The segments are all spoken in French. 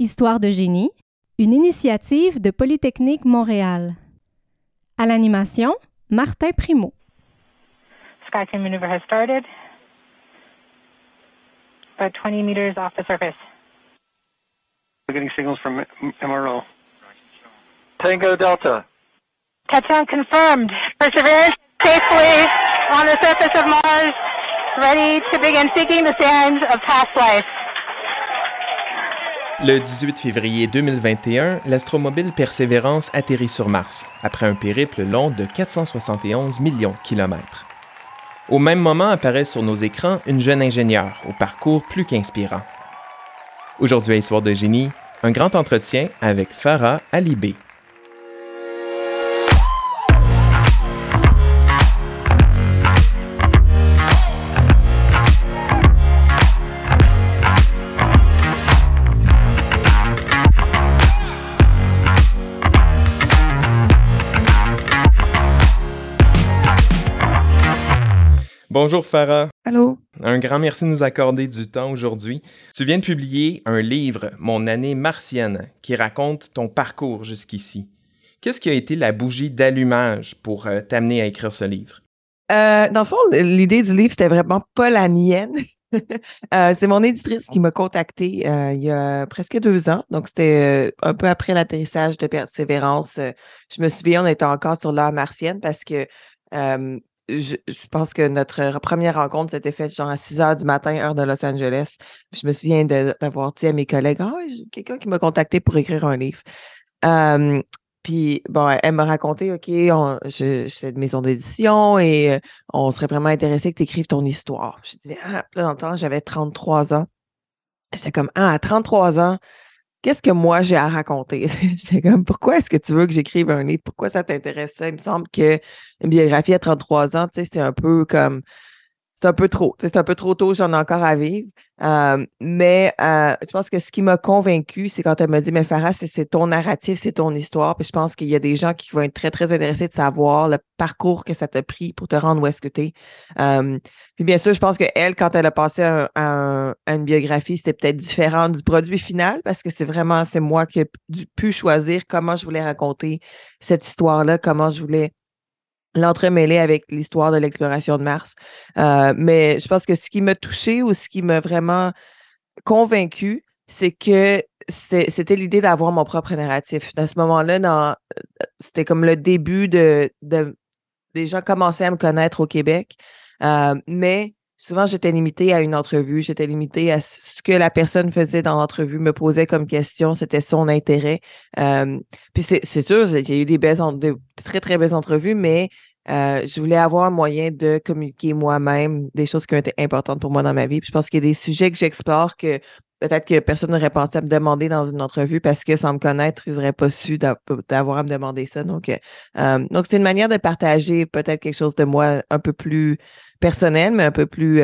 Histoire de génie, une initiative de Polytechnique Montréal. À l'animation, Martin Primo. SkyTeam maneuver has started. About 20 meters off the surface. We're getting signals from MRO. Tango Delta. Touchdown confirmed. Perseverance safely on the surface of Mars, ready to begin seeking the sands of past life. Le 18 février 2021, l'astromobile Persévérance atterrit sur Mars, après un périple long de 471 millions de kilomètres. Au même moment apparaît sur nos écrans une jeune ingénieure au parcours plus qu'inspirant. Aujourd'hui à Histoire de génie, un grand entretien avec Farah Alibé. Bonjour Farah. Allô? Un grand merci de nous accorder du temps aujourd'hui. Tu viens de publier un livre, Mon année martienne, qui raconte ton parcours jusqu'ici. Qu'est-ce qui a été la bougie d'allumage pour euh, t'amener à écrire ce livre? Euh, dans le fond, l'idée du livre, c'était vraiment pas la mienne. Euh, c'est mon éditrice qui m'a contacté euh, il y a presque deux ans. Donc, c'était euh, un peu après l'atterrissage de Persévérance. Je me souviens, on était encore sur l'heure martienne parce que je, pense que notre première rencontre s'était faite genre à 6 heures du matin, heure de Los Angeles. Je me souviens d'avoir dit à mes collègues, ah, j'ai quelqu'un qui m'a contacté pour écrire un livre. Euh, puis, bon, elle m'a raconté, OK, on, je, de maison d'édition et euh, on serait vraiment intéressé que tu écrives ton histoire. Je dis, ah, là, dans le temps, j'avais 33 ans. J'étais comme, ah, à 33 ans, qu'est-ce que moi j'ai à raconter? J'étais comme, pourquoi est-ce que tu veux que j'écrive un livre? Pourquoi ça t'intéresse ça? Il me semble que une biographie à 33 ans, tu sais, c'est un peu comme, c'est un peu trop. C'est un peu trop tôt, j'en ai encore à vivre. Euh, mais euh, je pense que ce qui m'a convaincu, c'est quand elle m'a dit, mais Farah, c'est- ton narratif, c'est ton histoire. Puis je pense qu'il y a des gens qui vont être très, très intéressés de savoir le parcours que ça t'a pris pour te rendre où est-ce que tu es. puis bien sûr, je pense qu'elle, quand elle a passé à une biographie, c'était peut-être différent du produit final parce que c'est vraiment, c'est moi qui ai pu choisir comment je voulais raconter cette histoire-là, comment je voulais l'entremêler avec l'histoire de l'exploration de Mars. Euh, mais je pense que ce qui m'a touché ou ce qui m'a vraiment convaincu, c'est que c'était l'idée d'avoir mon propre narratif. À ce moment-là, euh, c'était comme le début de, de- des gens commençaient à me connaître au Québec, euh, mais souvent j'étais limitée à une entrevue, j'étais limitée à ce que la personne faisait dans l'entrevue, me posait comme question, c'était son intérêt. Puis c'est sûr, il y a eu des belles, en- de très très belles entrevues, mais euh, je voulais avoir un moyen de communiquer moi-même des choses qui ont été importantes pour moi dans ma vie. Je pense qu'il y a des sujets que j'explore que peut-être que personne n'aurait pensé à me demander dans une entrevue parce que sans me connaître, ils n'auraient pas su d'a- d'avoir à me demander ça. Donc, euh, euh, donc c'est une manière de partager peut-être quelque chose de moi un peu plus personnel, mais un peu plus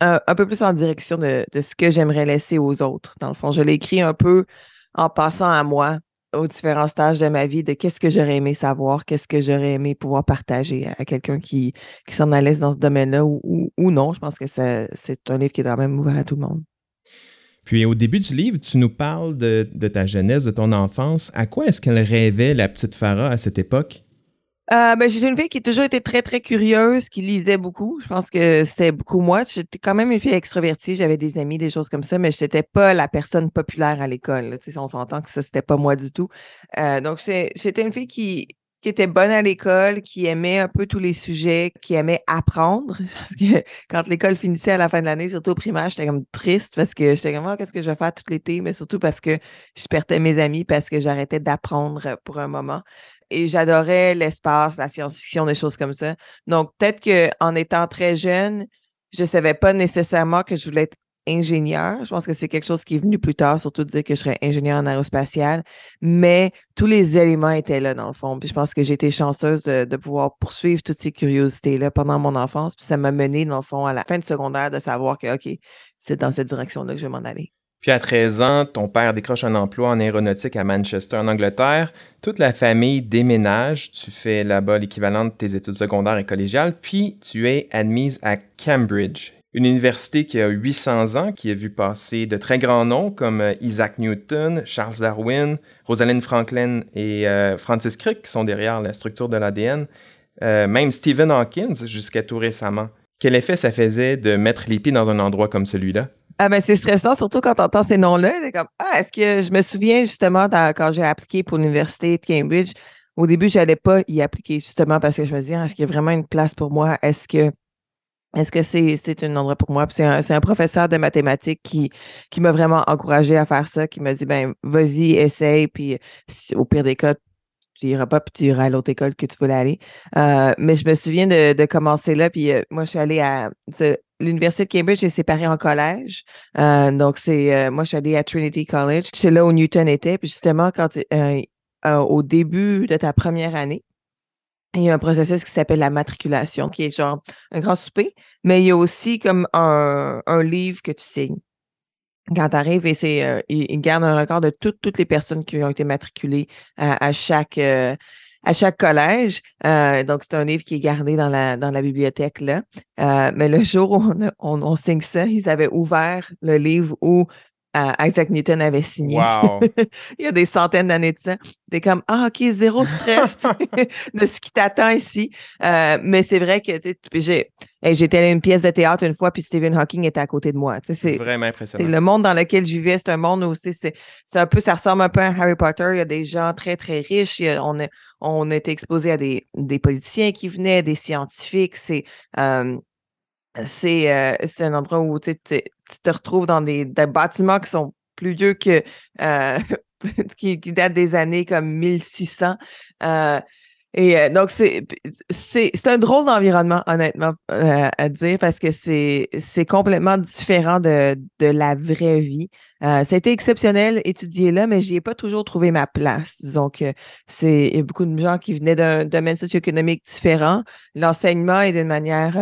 un, peu plus en direction de, de ce que j'aimerais laisser aux autres. Dans le fond, je l'ai écrit un peu en passant à moi aux différents stages de ma vie de qu'est-ce que j'aurais aimé savoir, qu'est-ce que j'aurais aimé pouvoir partager à, quelqu'un qui, qui s'en allait dans ce domaine-là ou, non. Je pense que c'est un livre qui est quand même ouvert à tout le monde. Puis au début du livre, tu nous parles de, de ta jeunesse, de ton enfance. À quoi est-ce qu'elle rêvait, la petite Farah, à cette époque? Euh, ben, j'ai une fille qui a toujours été très, très curieuse, qui lisait beaucoup. Je pense que c'était beaucoup moi. J'étais quand même une fille extrovertie. J'avais des amis, des choses comme ça, mais je n'étais pas la personne populaire à l'école. On s'entend que ça, c'était pas moi du tout. Euh, donc, j'étais une fille qui, qui était bonne à l'école, qui aimait un peu tous les sujets, qui aimait apprendre. Parce que quand l'école finissait à la fin de l'année, surtout au primaire, j'étais comme triste parce que j'étais comme, Ah, qu'est-ce que je vais faire tout l'été? Mais surtout parce que je perdais mes amis, parce que j'arrêtais d'apprendre pour un moment et j'adorais l'espace, la science-fiction, des choses comme ça. Donc, peut-être qu'en étant très jeune, je ne savais pas nécessairement que je voulais être ingénieur. Je pense que c'est quelque chose qui est venu plus tard, surtout de dire que je serais ingénieur en aérospatial. Mais tous les éléments étaient là, dans le fond. Puis je pense que j'ai été chanceuse de, de pouvoir poursuivre toutes ces curiosités-là pendant mon enfance. Puis ça m'a mené, dans le fond, à la fin de secondaire, de savoir que, OK, c'est dans cette direction-là que je vais m'en aller. Puis à 13 ans, ton père décroche un emploi en aéronautique à Manchester, en Angleterre. Toute la famille déménage. Tu fais là-bas l'équivalent de tes études secondaires et collégiales. Puis tu es admise à Cambridge, Une université qui a 800 ans, qui a vu passer de très grands noms comme euh, Isaac Newton, Charles Darwin, Rosalind Franklin et euh, Francis Crick qui sont derrière la structure de l'ADN, euh, même Stephen Hawkins jusqu'à tout récemment. Quel effet ça faisait de mettre les pieds dans un endroit comme celui-là? Ah ben c'est stressant, surtout quand tu entends ces noms-là. C'est comme Ah, est-ce que je me souviens justement quand j'ai appliqué pour l'Université de Cambridge, au début, je n'allais pas y appliquer justement parce que je me disais, est-ce qu'il y a vraiment une place pour moi? Est-ce que est-ce que c'est, un endroit pour moi? c'est un, professeur de mathématiques qui, qui m'a vraiment encouragé à faire ça, qui m'a dit, ben, vas-y, essaye, puis au pire des cas, tu iras pas, puis tu iras à l'autre école que tu voulais aller. Euh, mais je me souviens de, commencer là, puis euh, moi, je suis allée à l'Université de Cambridge est séparée en collège. Euh, donc, c'est moi, je suis allée à Trinity College. C'est là où Newton était. Puis justement, quand au début de ta première année, il y a un processus qui s'appelle la matriculation, qui est genre un grand souper, mais il y a aussi comme un, livre que tu signes quand tu arrives et c'est euh, il, garde un record de toutes, les personnes qui ont été matriculées à, chaque euh, à chaque collège. Euh, donc, c'est un livre qui est gardé dans la, dans la bibliothèque là. mais le jour où on, on, signe ça, ils avaient ouvert le livre où Isaac Newton avait signé. Il y a des centaines d'années de ça. T'es comme, ah, OK, zéro stress de ce qui t'attend ici. Euh, mais c'est vrai que j'ai j'étais à une pièce de théâtre une fois, puis Stephen Hawking était à côté de moi. C'est vraiment impressionnant. Le monde dans lequel je vivais, c'est un monde où c'est un peu, ça ressemble un peu à Harry Potter. Il y a des gens très, très riches. on, a, on était exposé à des, des politiciens qui venaient, des scientifiques. C'est. Euh, c'est un endroit où tu te retrouves dans des, bâtiments qui sont plus vieux que qui, datent des années comme 1600. et donc, c'est un drôle d'environnement, honnêtement, à dire, parce que c'est complètement différent de, de, la vraie vie. a été exceptionnel étudier là, mais n'y ai pas toujours trouvé ma place. Disons que c'est beaucoup de gens qui venaient d'un domaine socio-économique différent. L'enseignement est d'une manière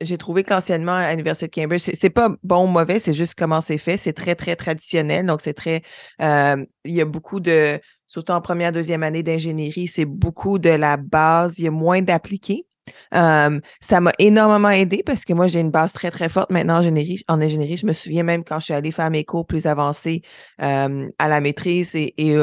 j'ai trouvé qu'anciennement à l'Université de Cambridge, c'est pas bon ou mauvais, c'est juste comment c'est fait. C'est très, très traditionnel. Donc, c'est très. Euh, il y a beaucoup de. Surtout en première, deuxième année d'ingénierie, c'est beaucoup de la base. Il y a moins d'appliqués. Euh, ça m'a énormément aidé parce que moi, j'ai une base très, très forte maintenant en ingénierie. En ingénierie, je me souviens même quand je suis allée faire mes cours plus avancés euh, à la maîtrise et, et,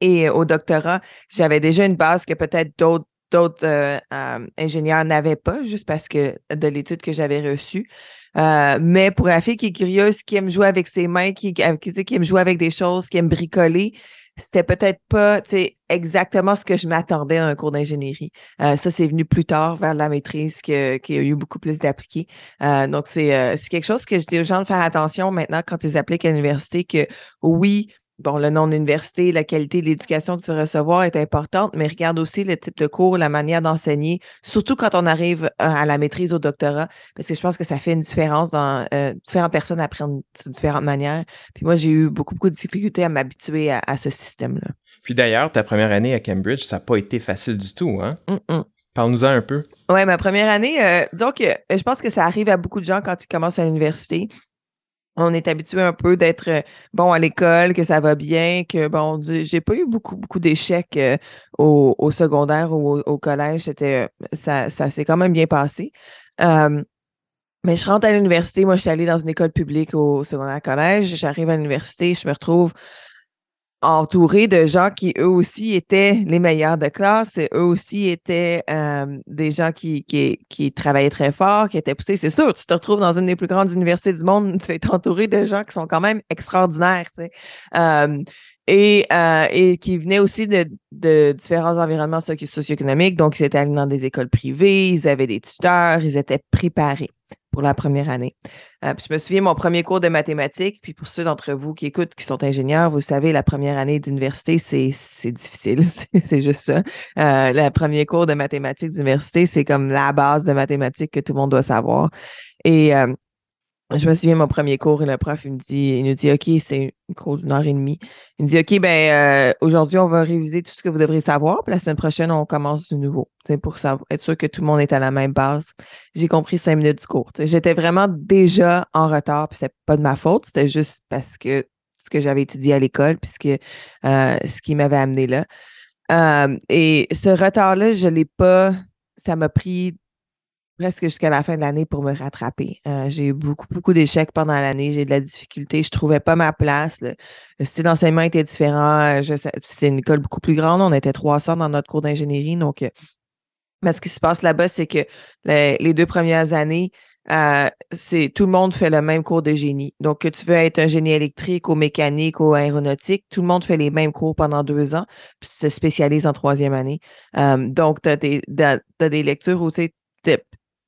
et au doctorat, j'avais déjà une base que peut-être d'autres d'autres euh, euh, ingénieurs n'avaient pas, juste parce que de l'étude que j'avais reçue. Euh, mais pour la fille qui est curieuse, qui aime jouer avec ses mains, qui, aime jouer avec des choses, qui aime bricoler, c'était peut-être pas exactement ce que je m'attendais à un cours d'ingénierie. ça, c'est venu plus tard vers la maîtrise qui a eu beaucoup plus d'appliqués. donc, c'est quelque chose que je dis aux gens de faire attention maintenant quand ils appliquent à l'université que oui, bon, le nom d'université, la qualité de l'éducation que tu vas recevoir est importante, mais regarde aussi le type de cours, la manière d'enseigner, surtout quand on arrive euh, à la maîtrise au doctorat, parce que je pense que ça fait une différence dans euh, différentes personnes apprennent de différentes manières. Puis moi, j'ai eu beaucoup, beaucoup de difficultés à m'habituer à, ce système-là. Puis d'ailleurs, ta première année à Cambridge, ça n'a pas été facile du tout, hein? Parle-nous-en un peu. Oui, ma première année, euh, disons que je pense que ça arrive à beaucoup de gens quand ils commencent à l'université on est habitué un peu d'être euh, bon à l'école, que ça va bien, que bon, j'ai pas eu beaucoup, beaucoup d'échecs euh, au, secondaire ou au, collège. C'était ça, ça s'est quand même bien passé. mais je rentre à l'université, moi je suis allée dans une école publique au secondaire collège. J'arrive à l'université, je me retrouve entouré de gens qui, eux aussi, étaient les meilleurs de classe. Eux aussi étaient euh, des gens qui, travaillaient très fort, qui étaient poussés. C'est sûr, tu te retrouves dans une des plus grandes universités du monde, tu es entouré de gens qui sont quand même extraordinaires. Euh, et, euh, et qui venaient aussi de, de différents environnements socio-économiques. Donc, ils étaient allés dans des écoles privées, ils avaient des tuteurs, ils étaient préparés pour la première année. Euh, je me souviens mon premier cours de mathématiques, puis pour ceux d'entre vous qui écoutent, qui sont ingénieurs, vous savez, la première année d'université, c'est difficile, c'est juste ça. Euh, le premier cours de mathématiques d'université, c'est comme la base de mathématiques que tout le monde doit savoir. Et euh, je me souviens mon premier cours et le prof il me dit il nous dit OK, c'est un cours d'une heure et demie. Il me dit OK, ben euh, aujourd'hui, on va réviser tout ce que vous devrez savoir, puis la semaine prochaine, on commence de nouveau. Pour être sûr que tout le monde est à la même base. J'ai compris cinq minutes du cours. J'étais vraiment déjà en retard, puis c'était pas de ma faute, c'était juste parce que ce que j'avais étudié à l'école, puisque euh, ce qui m'avait amené là. Euh, et ce retard-là, je l'ai pas. Ça m'a pris presque jusqu'à la fin de l'année pour me rattraper. Euh, j'ai eu beaucoup, beaucoup d'échecs pendant l'année. J'ai de la difficulté. Je trouvais pas ma place. Le, style d'enseignement était différent. C'est une école beaucoup plus grande. On était 300 dans notre cours d'ingénierie. Donc, mais ce qui se passe là-bas, c'est que les, deux premières années, euh, c'est tout le monde fait le même cours de génie. Donc, que tu veux être un génie électrique ou mécanique ou aéronautique, tout le monde fait les mêmes cours pendant deux ans, puis se spécialise en troisième année. Euh, donc, tu as, des lectures où tu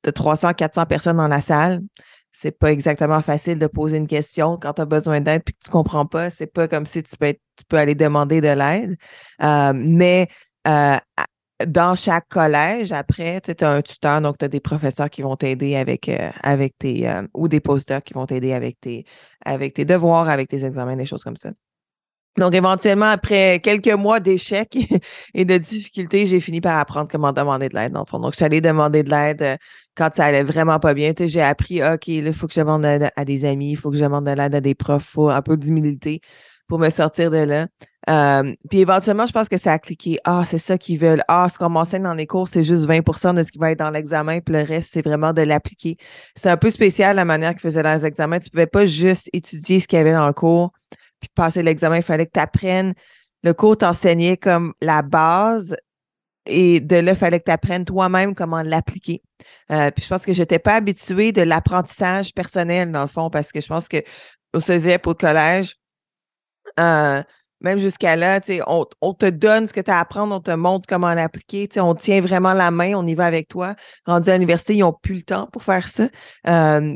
as 300, 400 personnes dans la salle. C'est pas exactement facile de poser une question quand tu as besoin d'aide puis que tu comprends pas. C'est pas comme si tu peux, tu peux aller demander de l'aide. Euh, mais dans chaque collège, après, tu as un tuteur, donc tu as des professeurs qui vont t'aider avec, euh, avec tes, euh, ou des postdocs qui vont t'aider avec tes, avec tes devoirs, avec tes examens, des choses comme ça. Donc, éventuellement, après quelques mois d'échecs et de difficultés, j'ai fini par apprendre comment demander de l'aide, dans le fond. Donc, je suis allée demander de l'aide euh, quand ça allait vraiment pas bien. J'ai appris, OK, il faut que je demande de à des amis, il faut que je demande de l'aide à des profs, faut un peu d'humilité pour me sortir de là. Euh, puis éventuellement, je pense que ça a cliqué. Ah, c'est ça qu'ils veulent. Ah, ce qu'on m'enseigne dans les cours, c'est juste 20% de ce qui va être dans l'examen, puis le reste, c'est vraiment de l'appliquer. C'est un peu spécial la manière qu'ils faisaient les examens. Tu pouvais pas juste étudier ce qu'il y avait dans le cours, puis passer l'examen. Il fallait que tu apprennes. Le cours t'enseignait comme la base, et de là, il fallait que tu apprennes toi-même comment l'appliquer. Euh, puis je pense que je n'étais pas habituée de l'apprentissage personnel, dans le fond, parce que je pense que au cégep, au collège, euh, même jusqu'à là, on, on, te donne ce que tu as à apprendre, on te montre comment l'appliquer. On tient vraiment la main, on y va avec toi. Rendu à l'université, ils n'ont plus le temps pour faire ça,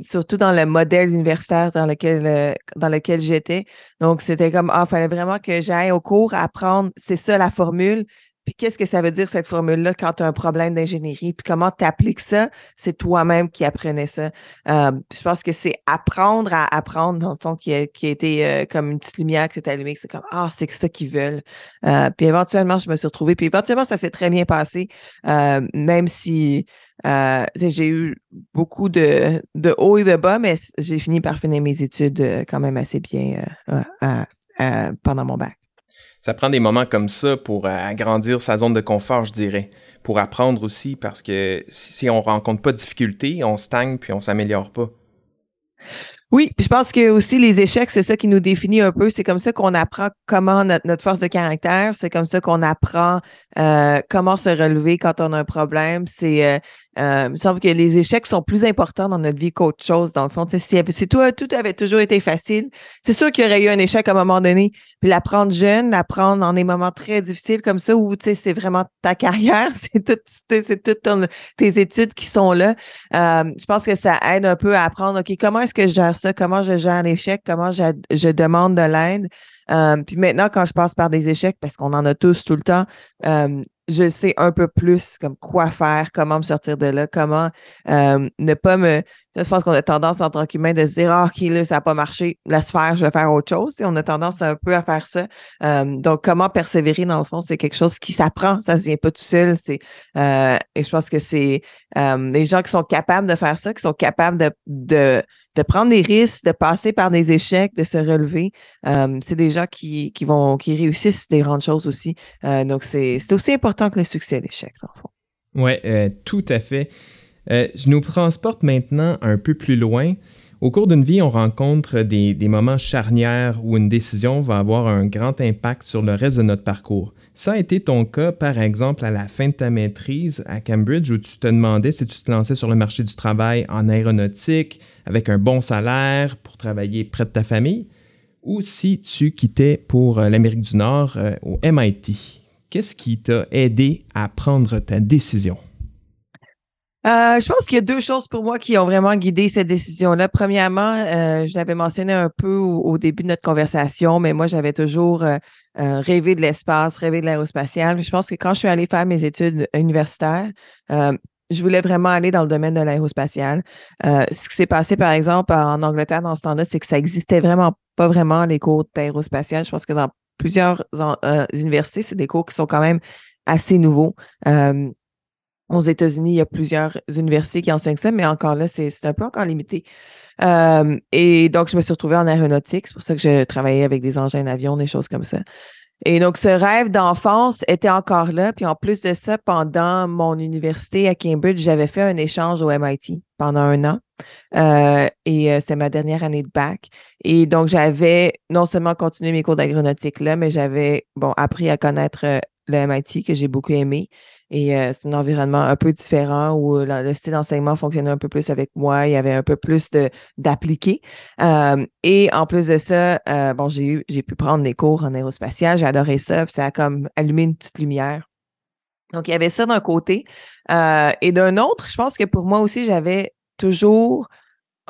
surtout dans le modèle universitaire dans lequel, euh, dans lequel j'étais. Donc, c'était comme, ah, il fallait vraiment que j'aille au cours apprendre, c'est ça la formule, puis qu'est-ce que ça veut dire cette formule-là quand tu as un problème d'ingénierie? Puis comment tu appliques ça? C'est toi-même qui apprenais ça. Euh, je pense que c'est apprendre à apprendre, dans le fond, qui a, qui a été euh, comme une petite lumière qui s'est allumée. C'est comme Ah, c'est ça qu'ils veulent. Euh, puis éventuellement, je me suis retrouvée. Puis éventuellement, ça s'est très bien passé, même si j'ai eu beaucoup de, de hauts et de bas, mais j'ai fini par finir mes études quand même assez bien pendant mon bac ça prend des moments comme ça pour euh, agrandir sa zone de confort, je dirais. Pour apprendre aussi, parce que si on rencontre pas de difficultés, on stagne puis on s'améliore pas. Oui, puis je pense que aussi les échecs, c'est ça qui nous définit un peu. C'est comme ça qu'on apprend comment notre, force de caractère. C'est comme ça qu'on apprend euh, comment se relever quand on a un problème. C'est euh, euh, il me semble que les échecs sont plus importants dans notre vie qu'autre chose, dans le fond. Si, si tout avait toujours été facile, c'est sûr qu'il y aurait eu un échec à un moment donné. Puis l'apprendre jeune, l'apprendre dans des moments très difficiles comme ça, où c'est vraiment ta carrière, c'est tout, c'est toutes tes études qui sont là. Euh, je pense que ça aide un peu à apprendre, OK, comment est-ce que je gère ça? Comment je gère l'échec? Comment je, demande de l'aide? Euh, puis maintenant, quand je passe par des échecs, parce qu'on en a tous tout le temps, je sais un peu plus comme quoi faire, comment me sortir de là, comment euh, ne pas me. Je pense qu'on a tendance en tant qu'humain de se dire Ah, OK, là, ça n'a pas marché, laisse faire, je vais faire autre chose. Et on a tendance un peu à faire ça. Euh, donc, comment persévérer, dans le fond, c'est quelque chose qui s'apprend, ça ne se vient pas tout seul. C'est, euh, et je pense que c'est les gens qui sont capables de faire ça, qui sont capables de, de prendre des risques, de passer par des échecs, de se relever. Euh, c'est des gens qui, qui, vont qui réussissent des grandes choses aussi. Euh, donc, c'est aussi important que le succès l'échec, dans le fond. Oui, euh, tout à fait. Je nous transporte maintenant un peu plus loin. Au cours d'une vie, on rencontre des, des, moments charnières où une décision va avoir un grand impact sur le reste de notre parcours. Ça a été ton cas, par exemple, à la fin de ta maîtrise à Cambridge, où tu te demandais si tu te lançais sur le marché du travail en aéronautique, avec un bon salaire pour travailler près de ta famille, ou si tu quittais pour euh, l'Amérique du Nord euh, au MIT. Qu'est-ce qui t'a aidé à prendre ta décision? Euh, je pense qu'il y a deux choses pour moi qui ont vraiment guidé cette décision-là. Premièrement, je l'avais mentionné un peu au, début de notre conversation, mais moi, j'avais toujours rêvé de l'espace, rêvé de l'aérospatial. Je pense que quand je suis allée faire mes études universitaires, je voulais vraiment aller dans le domaine de l'aérospatial. Euh, ce qui s'est passé, par exemple, en Angleterre dans ce temps-là, c'est que ça existait vraiment pas vraiment les cours d'aérospatial. Je pense que dans plusieurs euh, universités, c'est des cours qui sont quand même assez nouveaux. Euh, aux États-Unis, il y a plusieurs universités qui enseignent ça, mais encore là, c'est un peu encore limité. et donc, je me suis retrouvée en aéronautique. C'est pour ça que j'ai travaillé avec des engins d'avion, des choses comme ça. Et donc, ce rêve d'enfance était encore là. Puis en plus de ça, pendant mon université à Cambridge, j'avais fait un échange au MIT pendant un an. Euh, et euh, c'était ma dernière année de bac. Et donc, j'avais non seulement continué mes cours d'agronotique là, mais j'avais bon appris à connaître euh, le MIT que j'ai beaucoup aimé. Et c'est un environnement un peu différent où le style d'enseignement fonctionnait un peu plus avec moi. Il y avait un peu plus d'appliqué. et en plus de ça, bon, j'ai eu, j'ai pu prendre des cours en aérospatial. J'ai adoré ça. Puis ça a comme allumé une petite lumière. Donc, il y avait ça d'un côté. et d'un autre, je pense que pour moi aussi, j'avais toujours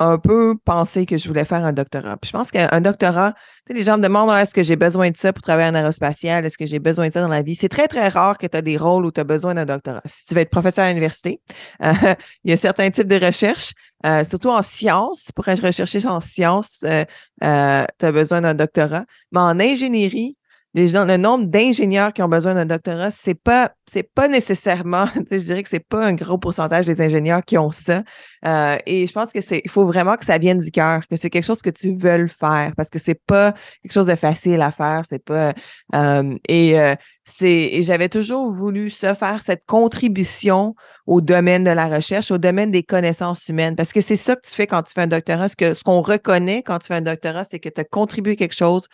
un peu pensé que je voulais faire un doctorat. Puis je pense qu'un doctorat, les gens me demandent est-ce que j'ai besoin de ça pour travailler en aérospatial, est-ce que j'ai besoin de ça dans la vie? C'est très, très rare que tu as des rôles où tu as besoin d'un doctorat. Si tu veux être professeur à l'université, euh, il y a certains types de recherches, euh, surtout en sciences. Pour être recherché en sciences, euh, tu as besoin d'un doctorat. Mais en ingénierie, le nombre d'ingénieurs qui ont besoin d'un doctorat, c'est pas, c'est pas nécessairement, je dirais que c'est pas un gros pourcentage des ingénieurs qui ont ça. Euh, et je pense que c'est, il faut vraiment que ça vienne du cœur, que c'est quelque chose que tu veux faire, parce que c'est pas quelque chose de facile à faire, c'est pas, euh, et euh, c'est, j'avais toujours voulu ça, faire cette contribution au domaine de la recherche, au domaine des connaissances humaines, parce que c'est ça que tu fais quand tu fais un doctorat. Ce que, ce qu'on reconnaît quand tu fais un doctorat, c'est que tu as contribué quelque chose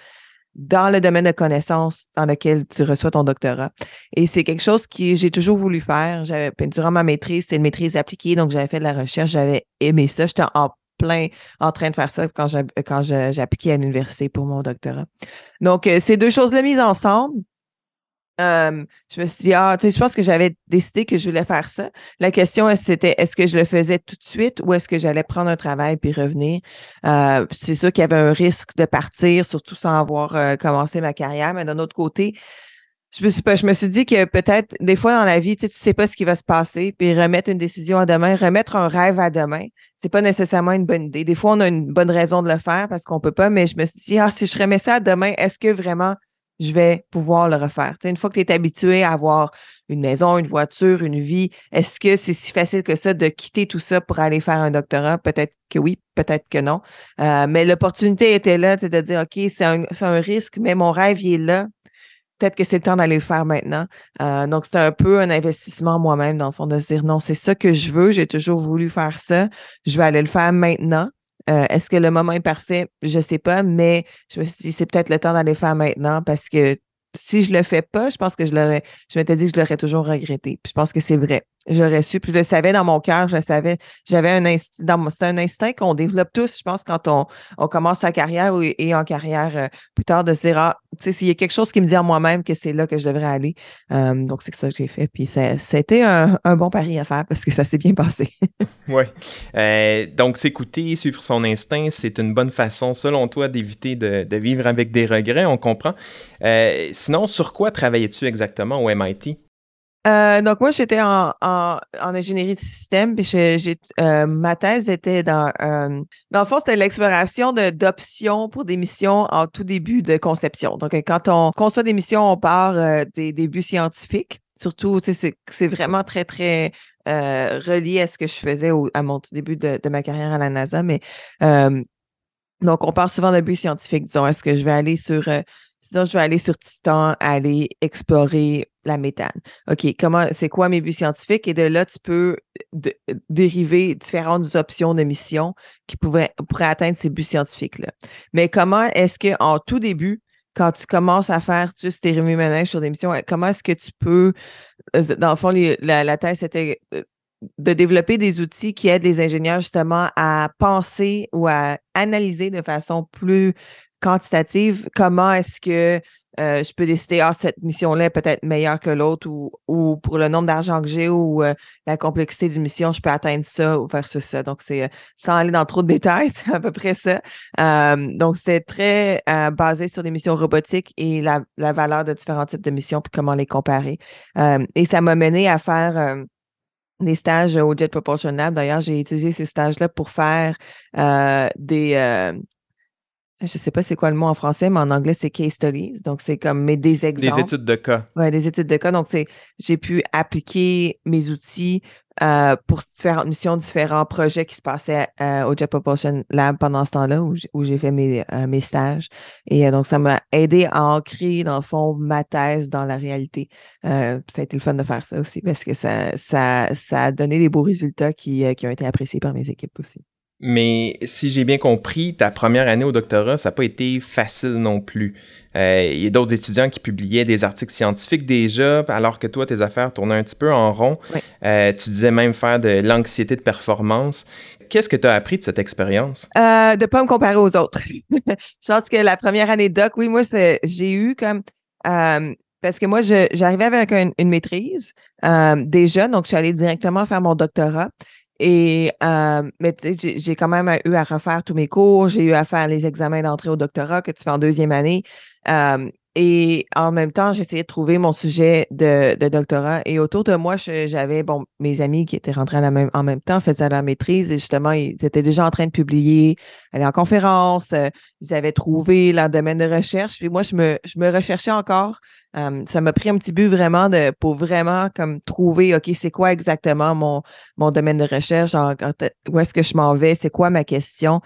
dans le domaine de connaissances dans lequel tu reçois ton doctorat. Et c'est quelque chose que j'ai toujours voulu faire. J'avais, durant ma maîtrise, c'était une maîtrise appliquée, donc j'avais fait de la recherche, j'avais aimé ça. J'étais en plein en train de faire ça quand j'ai, quand j'ai appliqué à l'université pour mon doctorat. Donc, euh, ces deux choses-là mises ensemble, je me suis dit, ah, tu sais, je pense que j'avais décidé que je voulais faire ça. La question, c'était est-ce que je le faisais tout de suite ou est-ce que j'allais prendre un travail puis revenir? C'est sûr qu'il y avait un risque de partir, surtout sans avoir commencé ma carrière, mais d'un autre côté, je me, suis, je me suis dit que peut-être des fois dans la vie, tu sais, tu sais pas ce qui va se passer, puis remettre une décision à demain, remettre un rêve à demain, c'est pas nécessairement une bonne idée. Des fois, on a une bonne raison de le faire parce qu'on peut pas, mais je me suis dit, ah, si je remets ça à demain, est-ce que vraiment je vais pouvoir le refaire. une fois que tu es habitué à avoir une maison, une voiture, une vie, est-ce que c'est si facile que ça de quitter tout ça pour aller faire un doctorat? Peut-être que oui, peut-être que non. Euh, mais l'opportunité était là, de dire, OK, c'est un, un, risque, mais mon rêve, est là. Peut-être que c'est le temps d'aller le faire maintenant. Euh, donc, c'était un peu un investissement moi-même, dans le fond, de se dire, non, c'est ça que je veux, j'ai toujours voulu faire ça, je vais aller le faire maintenant. Euh, est-ce que le moment est parfait? Je ne sais pas, mais je me suis dit, c'est peut-être le temps d'aller faire maintenant parce que si je le fais pas, je pense que je l'aurais, je m'étais dit que je l'aurais toujours regretté. Puis je pense que c'est vrai j'aurais su. Puis je le savais dans mon cœur, je le savais. J'avais un instinct. C'est un instinct qu'on développe tous, je pense, quand on, on commence sa carrière et en carrière euh, plus tard, de se dire, ah, tu sais, s'il y a quelque chose qui me dit en moi-même que c'est là que je devrais aller. Euh, donc, c'est ça que j'ai fait. Puis ça, a été un, bon pari à faire parce que ça s'est bien passé. oui. Euh, donc, s'écouter, suivre son instinct, c'est une bonne façon, selon toi, d'éviter de, de, vivre avec des regrets, on comprend. sinon, sur quoi travaillais-tu exactement au MIT? Euh, donc, moi, j'étais en, en, ingénierie de système, puis j'ai, euh, ma thèse était dans, euh, dans le fond, c'était l'exploration d'options pour des missions en tout début de conception. Donc, quand on conçoit des missions, on part des débuts scientifiques. Surtout, c'est, vraiment très, très relié à ce que je faisais à mon tout début de, de, ma carrière à la NASA. Mais donc, on part souvent de buts scientifiques. Disons, est-ce que je vais aller sur Sinon, je vais aller sur Titan, aller explorer la méthane. OK, comment c'est quoi mes buts scientifiques? Et de là, tu peux dériver différentes options de mission qui pourraient, atteindre ces buts scientifiques-là. Mais comment est-ce qu'en tout début, quand tu commences à faire juste tes remue sur des missions, comment est-ce que tu peux, euh, dans le fond, la, la thèse, c'était euh, de développer des outils qui aident les ingénieurs justement à penser ou à analyser de façon plus quantitative, comment est-ce que euh, je peux décider, ah, cette mission-là est peut-être meilleure que l'autre ou, ou pour le nombre d'argent que j'ai ou euh, la complexité d'une mission, je peux atteindre ça ou faire ça. Donc, c'est euh, sans aller dans trop de détails, c'est à peu près ça. donc, c'était très basé sur des missions robotiques et la, la, valeur de différents types de missions puis comment les comparer. et ça m'a mené à faire des stages au Jet Propulsion Lab. D'ailleurs, j'ai utilisé ces stages-là pour faire des je sais pas c'est quoi le mot en français, mais en anglais, c'est case studies. Donc, c'est comme mes, des exemples. Des études de cas. Oui, des études de cas. Donc, c'est j'ai pu appliquer mes outils euh, pour différentes missions, différents projets qui se passaient euh, au Jet Propulsion Lab pendant ce temps-là où j'ai fait mes, euh, mes stages. Et donc, ça m'a aidé à ancrer, dans le fond, ma thèse dans la réalité. ça a été le fun de faire ça aussi parce que ça, ça, ça a donné des beaux résultats qui, qui ont été appréciés par mes équipes aussi. Mais si j'ai bien compris, ta première année au doctorat, ça n'a pas été facile non plus. Euh, il y a d'autres étudiants qui publiaient des articles scientifiques déjà, alors que toi, tes affaires tournaient un petit peu en rond. Euh, tu disais même faire de l'anxiété de performance. Qu'est-ce que tu as appris de cette expérience? Euh, de ne pas me comparer aux autres. je pense que la première année de doc, oui, moi, j'ai eu comme parce que moi, j'arrivais avec une maîtrise déjà, donc je suis allée directement faire mon doctorat. Et euh, mais j'ai quand même eu à refaire tous mes cours, j'ai eu à faire les examens d'entrée au doctorat que tu fais en deuxième année. Euh, et en même temps, j'essayais de trouver mon sujet de, doctorat. Et autour de moi, j'avais bon, mes amis qui étaient rentrés même, en même temps, faisaient la maîtrise et justement, ils étaient déjà en train de publier, aller en conférence. Euh, ils avaient trouvé leur domaine de recherche. Puis moi, je me, je me recherchais encore. Euh, ça m'a pris un petit but vraiment de, pour vraiment comme trouver, OK, c'est quoi exactement mon, mon domaine de recherche? où est-ce que je m'en vais? C'est quoi ma question?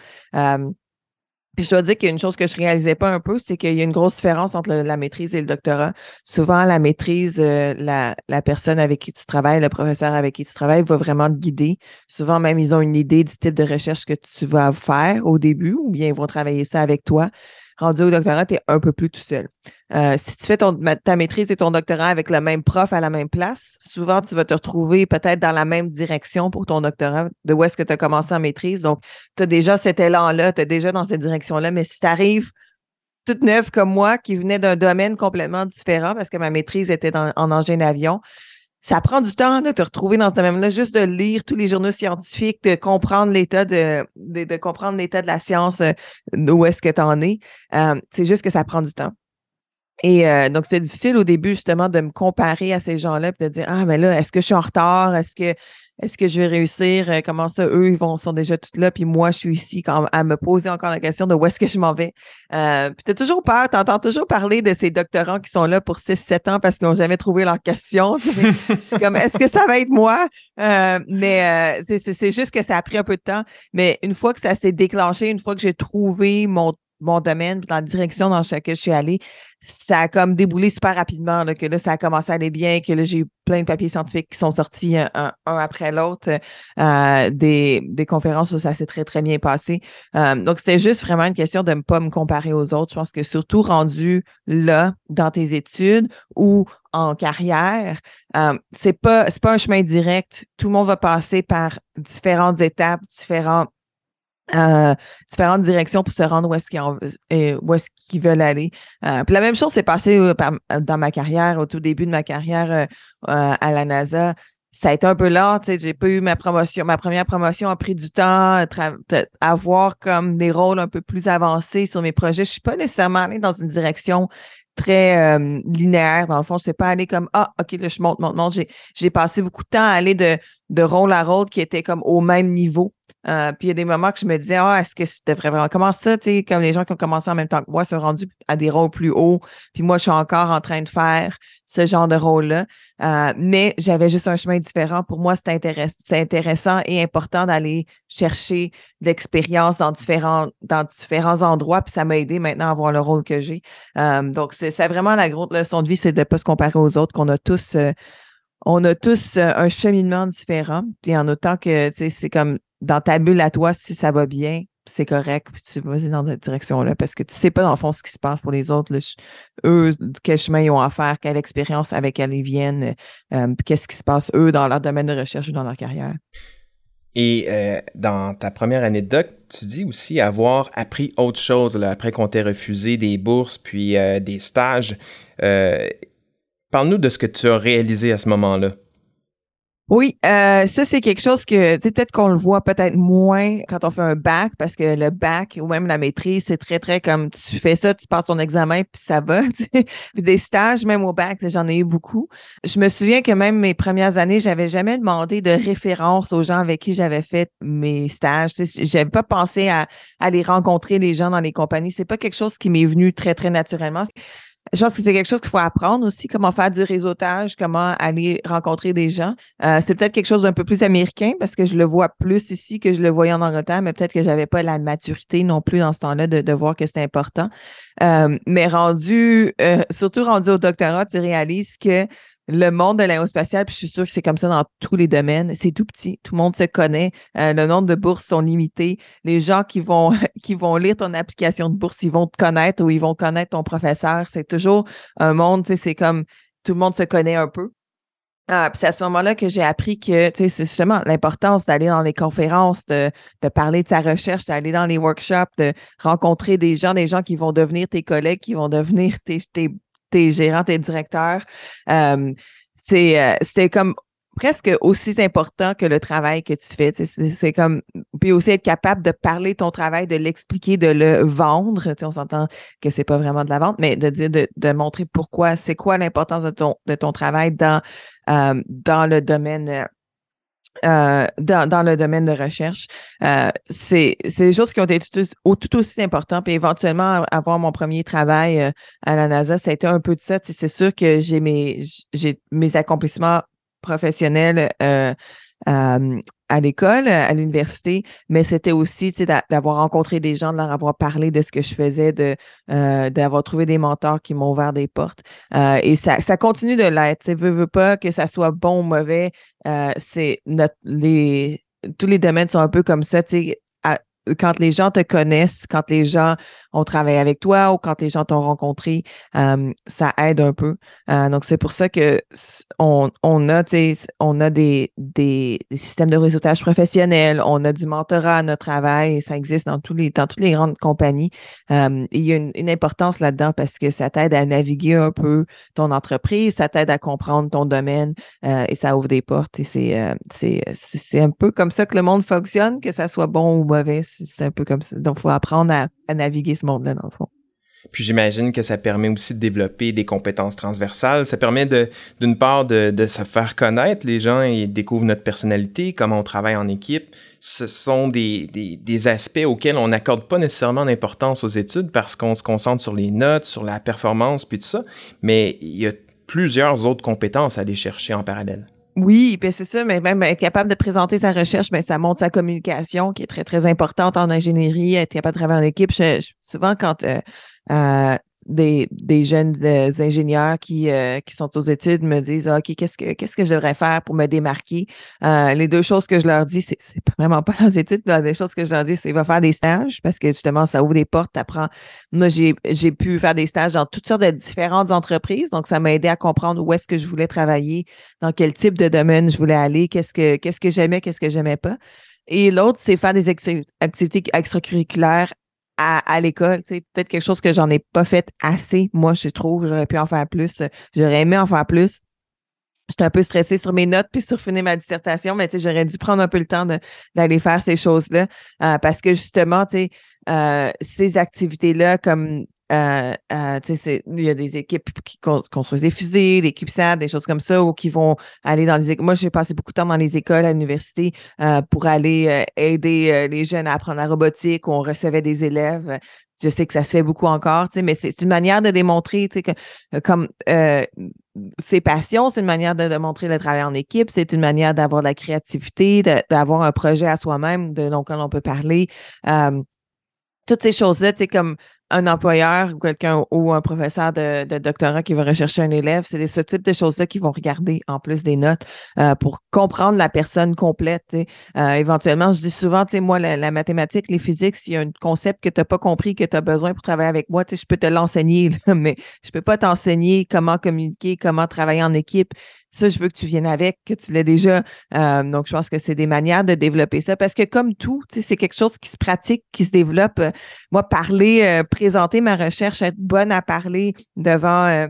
Puis je dois dire qu'il y a une chose que je réalisais pas un peu, c'est qu'il y a une grosse différence entre la maîtrise et le doctorat. Souvent, la maîtrise, euh, la, la, personne avec qui tu travailles, le professeur avec qui tu travailles va vraiment te guider. Souvent, même, ils ont une idée du type de recherche que tu vas faire au début ou bien ils vont travailler ça avec toi rendu au doctorat, tu es un peu plus tout seul. Euh, si tu fais ta maîtrise et ton doctorat avec le même prof à la même place, souvent tu vas te retrouver peut-être dans la même direction pour ton doctorat, de où est-ce que tu as commencé en maîtrise. Donc, tu as déjà cet élan-là, tu es déjà dans cette direction-là, mais si tu arrives toute neuve comme moi, qui venait d'un domaine complètement différent, parce que ma maîtrise était en engin d'avion, ça prend du temps de te retrouver dans ce domaine-là, juste de lire tous les journaux scientifiques, de comprendre l'état de, de, comprendre l'état de la science, euh, où est-ce que tu en es. Euh, c'est juste que ça prend du temps. Et euh, donc, c'était difficile au début, justement, de me comparer à ces gens-là et de dire Ah, mais là, est-ce que je suis en retard? Est-ce que est-ce que je vais réussir? Euh, comment ça, eux, ils vont, sont déjà tous là, puis moi, je suis ici quand, à me poser encore la question de où est-ce que je m'en vais. Euh, puis tu as toujours peur, tu entends toujours parler de ces doctorants qui sont là pour 6-7 ans parce qu'ils n'ont jamais trouvé leur question. je suis comme, est-ce que ça va être moi? Euh, mais c'est juste que ça a pris un peu de temps. Mais une fois que ça s'est déclenché, une fois que j'ai trouvé mon mon domaine, dans la direction dans laquelle je suis allée, ça a comme déboulé super rapidement, là, que là, ça a commencé à aller bien, que là, j'ai eu plein de papiers scientifiques qui sont sortis un, après l'autre, euh, des, des, conférences où ça s'est très, très bien passé. Euh, donc, c'était juste vraiment une question de ne pas me comparer aux autres. Je pense que surtout rendu là, dans tes études ou en carrière, euh, c'est pas, pas un chemin direct. Tout le monde va passer par différentes étapes, différents euh, différentes directions pour se rendre où est-ce qu'ils, euh, veulent aller. Euh, puis la même chose s'est passée dans ma carrière, au tout début de ma carrière à la NASA. Ça a été un peu lent, tu sais, j'ai pas eu ma promotion. Ma première promotion a pris du temps à avoir comme des rôles un peu plus avancés sur mes projets. Je suis pas nécessairement allée dans une direction très linéaire. Dans le fond, c'est pas aller comme Ah, OK, là, je monte, monte, monte. J'ai, passé beaucoup de temps à aller de, de rôle à rôle qui était comme au même niveau. Euh, puis il y a des moments que je me disais, ah, est-ce que c'était vraiment comment ça, tu sais, comme les gens qui ont commencé en même temps que moi sont rendus à des rôles plus hauts, puis moi, je suis encore en train de faire ce genre de rôle-là. Euh, mais j'avais juste un chemin différent. Pour moi, c'est intéressant et important d'aller chercher de l'expérience dans différents, dans différents endroits, puis ça m'a aidé maintenant à avoir le rôle que j'ai. Euh, donc, c'est vraiment la grosse leçon de vie, c'est de ne pas se comparer aux autres, qu'on a tous on a tous un cheminement différent. Puis en autant que c'est comme dans ta bulle à toi, si ça va bien, c'est correct, puis tu vas dans cette direction-là, parce que tu sais pas dans le fond ce qui se passe pour les autres, eux, quel chemin ils ont à faire, quelle expérience avec elle ils viennent, euh, qu'est-ce qui se passe eux dans leur domaine de recherche ou dans leur carrière. Et euh, dans ta première doc, tu dis aussi avoir appris autre chose après qu'on t'ait refusé des bourses puis euh, des stages. Parle-nous de ce que tu as réalisé à ce moment-là. Oui, euh, ça c'est quelque chose que peut-être qu'on le voit peut-être moins quand on fait un bac parce que le bac ou même la maîtrise c'est très très comme tu fais ça, tu passes ton examen puis ça va. Des stages même au bac, j'en ai eu beaucoup. Je me souviens que même mes premières années, j'avais jamais demandé de référence aux gens avec qui j'avais fait mes stages. J'avais pas pensé à aller rencontrer les gens dans les compagnies. C'est pas quelque chose qui m'est venu très très naturellement. Je pense que c'est quelque chose qu'il faut apprendre aussi, comment faire du réseautage, comment aller rencontrer des gens. Euh, c'est peut-être quelque chose d'un peu plus américain parce que je le vois plus ici que je le voyais en Angleterre, mais peut-être que j'avais pas la maturité non plus dans ce temps-là de, de voir que c'était important. Euh, mais rendu, euh, surtout rendu au doctorat, tu réalises que le monde de l'aérospatiale, puis je suis sûre que c'est comme ça dans tous les domaines. C'est tout petit, tout le monde se connaît. Euh, le nombre de bourses sont limités. Les gens qui vont lire ton application de bourse, ils vont te connaître ou ils vont connaître ton professeur. C'est toujours un monde, c'est comme tout le monde se connaît un peu. Ah, puis c'est à ce moment-là que j'ai appris que c'est justement l'importance d'aller dans les conférences, de, de parler de sa recherche, d'aller dans les workshops, de rencontrer des gens, des gens qui vont devenir tes collègues, qui vont devenir tes, tes, tes gérants, tes directeurs. Euh, C'était comme presque aussi important que le travail que tu fais. C'est comme puis aussi être capable de parler ton travail, de l'expliquer, de le vendre. on s'entend que c'est pas vraiment de la vente, mais de dire de, de montrer pourquoi, c'est quoi l'importance de ton de ton travail dans euh, dans le domaine euh, dans, dans, le domaine de recherche. Euh, c'est des choses qui ont été tout, tout, aussi importantes. Puis éventuellement, avoir mon premier travail euh, à la NASA, ça a été un peu de ça. C'est sûr que j'ai mes, mes accomplissements professionnels euh, euh, à l'école, à l'université, mais c'était aussi d'avoir rencontré des gens, de leur avoir parlé de ce que je faisais, de euh, d'avoir trouvé des mentors qui m'ont ouvert des portes. Euh, et ça, ça continue de l'être. Tu veux, veux pas que ça soit bon ou mauvais. Euh, c'est notre les tous les domaines sont un peu comme ça. Quand les gens te connaissent, quand les gens ont travaillé avec toi ou quand les gens t'ont rencontré, euh, ça aide un peu. Euh, donc, c'est pour ça que on, on a, on a des, des, systèmes de réseautage professionnel, on a du mentorat à notre travail, ça existe dans, tous les, dans toutes les grandes compagnies. Euh, il y a une, importance là-dedans parce que ça t'aide à naviguer un peu ton entreprise, ça t'aide à comprendre ton domaine et ça ouvre des portes. Et c'est, c'est, un peu comme ça que le monde fonctionne, que ça soit bon ou mauvais c'est un peu comme ça. Donc, faut apprendre à, naviguer ce monde-là, dans le fond. Puis j'imagine que ça permet aussi de développer des compétences transversales. Ça permet de, d'une part de, se faire connaître. Les gens ils découvrent notre personnalité, comment on travaille en équipe. Ce sont des, des, aspects auxquels on n'accorde pas nécessairement d'importance aux études parce qu'on se concentre sur les notes, sur la performance, puis tout ça. Mais il y a plusieurs autres compétences à aller chercher en parallèle. Oui, puis c'est ça, mais même être capable de présenter sa recherche, mais ça montre sa communication qui est très, très importante en ingénierie, être capable de travailler en équipe. souvent, quand euh, euh, des, des jeunes euh, ingénieurs qui, euh, qui sont aux études me disent ah, OK, qu'est-ce que qu'est-ce que je devrais faire pour me démarquer? Euh, les deux choses que je leur dis, c'est, c'est vraiment pas les études. Là, les choses que je leur dis, c'est va faire des stages parce que justement, ça ouvre des portes, t'apprends. Moi, j'ai, j'ai pu faire des stages dans toutes sortes de différentes entreprises. Donc, ça m'a aidé à comprendre où est-ce que je voulais travailler, dans quel type de domaine je voulais aller, qu'est-ce que qu'est-ce que j'aimais, qu'est-ce que j'aimais pas. Et l'autre, c'est faire des activités extracurriculaires à, l'école. Peut-être quelque chose que j'en ai pas fait assez, moi, je trouve. J'aurais pu en faire plus. J'aurais aimé en faire plus. J'étais un peu stressée sur mes notes puis sur finir ma dissertation, mais j'aurais dû prendre un peu le temps d'aller faire ces choses-là euh, parce que justement, euh, ces activités-là, comme euh, euh il y a des équipes qui construisent des fusées, des CubeSats, des choses comme ça, ou qui vont aller dans les écoles. Moi, j'ai passé beaucoup de temps dans les écoles à l'université euh, pour aller euh, aider les jeunes à apprendre la robotique, où on recevait des élèves. Je sais que ça se fait beaucoup encore, mais c'est une manière de démontrer que, comme ses passions, c'est une manière de, démontrer le travail en équipe, c'est une manière d'avoir de la créativité, d'avoir un projet à soi-même dont on peut parler. toutes ces choses-là, tu sais, comme un employeur ou quelqu'un ou un professeur de, doctorat qui va rechercher un élève, c'est ce type de choses-là qu'ils vont regarder en plus des notes euh, pour comprendre la personne complète. Euh, éventuellement, je dis souvent, tu sais, moi, la, mathématique, les physiques, s'il y a un concept que tu n'as pas compris, que tu as besoin pour travailler avec moi, tu sais, je peux te l'enseigner, mais je peux pas t'enseigner comment communiquer, comment travailler en équipe. Ça, je veux que tu viennes avec, que tu l'aies déjà. Euh, donc, je pense que c'est des manières de développer ça parce que comme tout, c'est quelque chose qui se pratique, qui se développe. Euh, moi, parler, euh, présenter ma recherche, être bonne à parler devant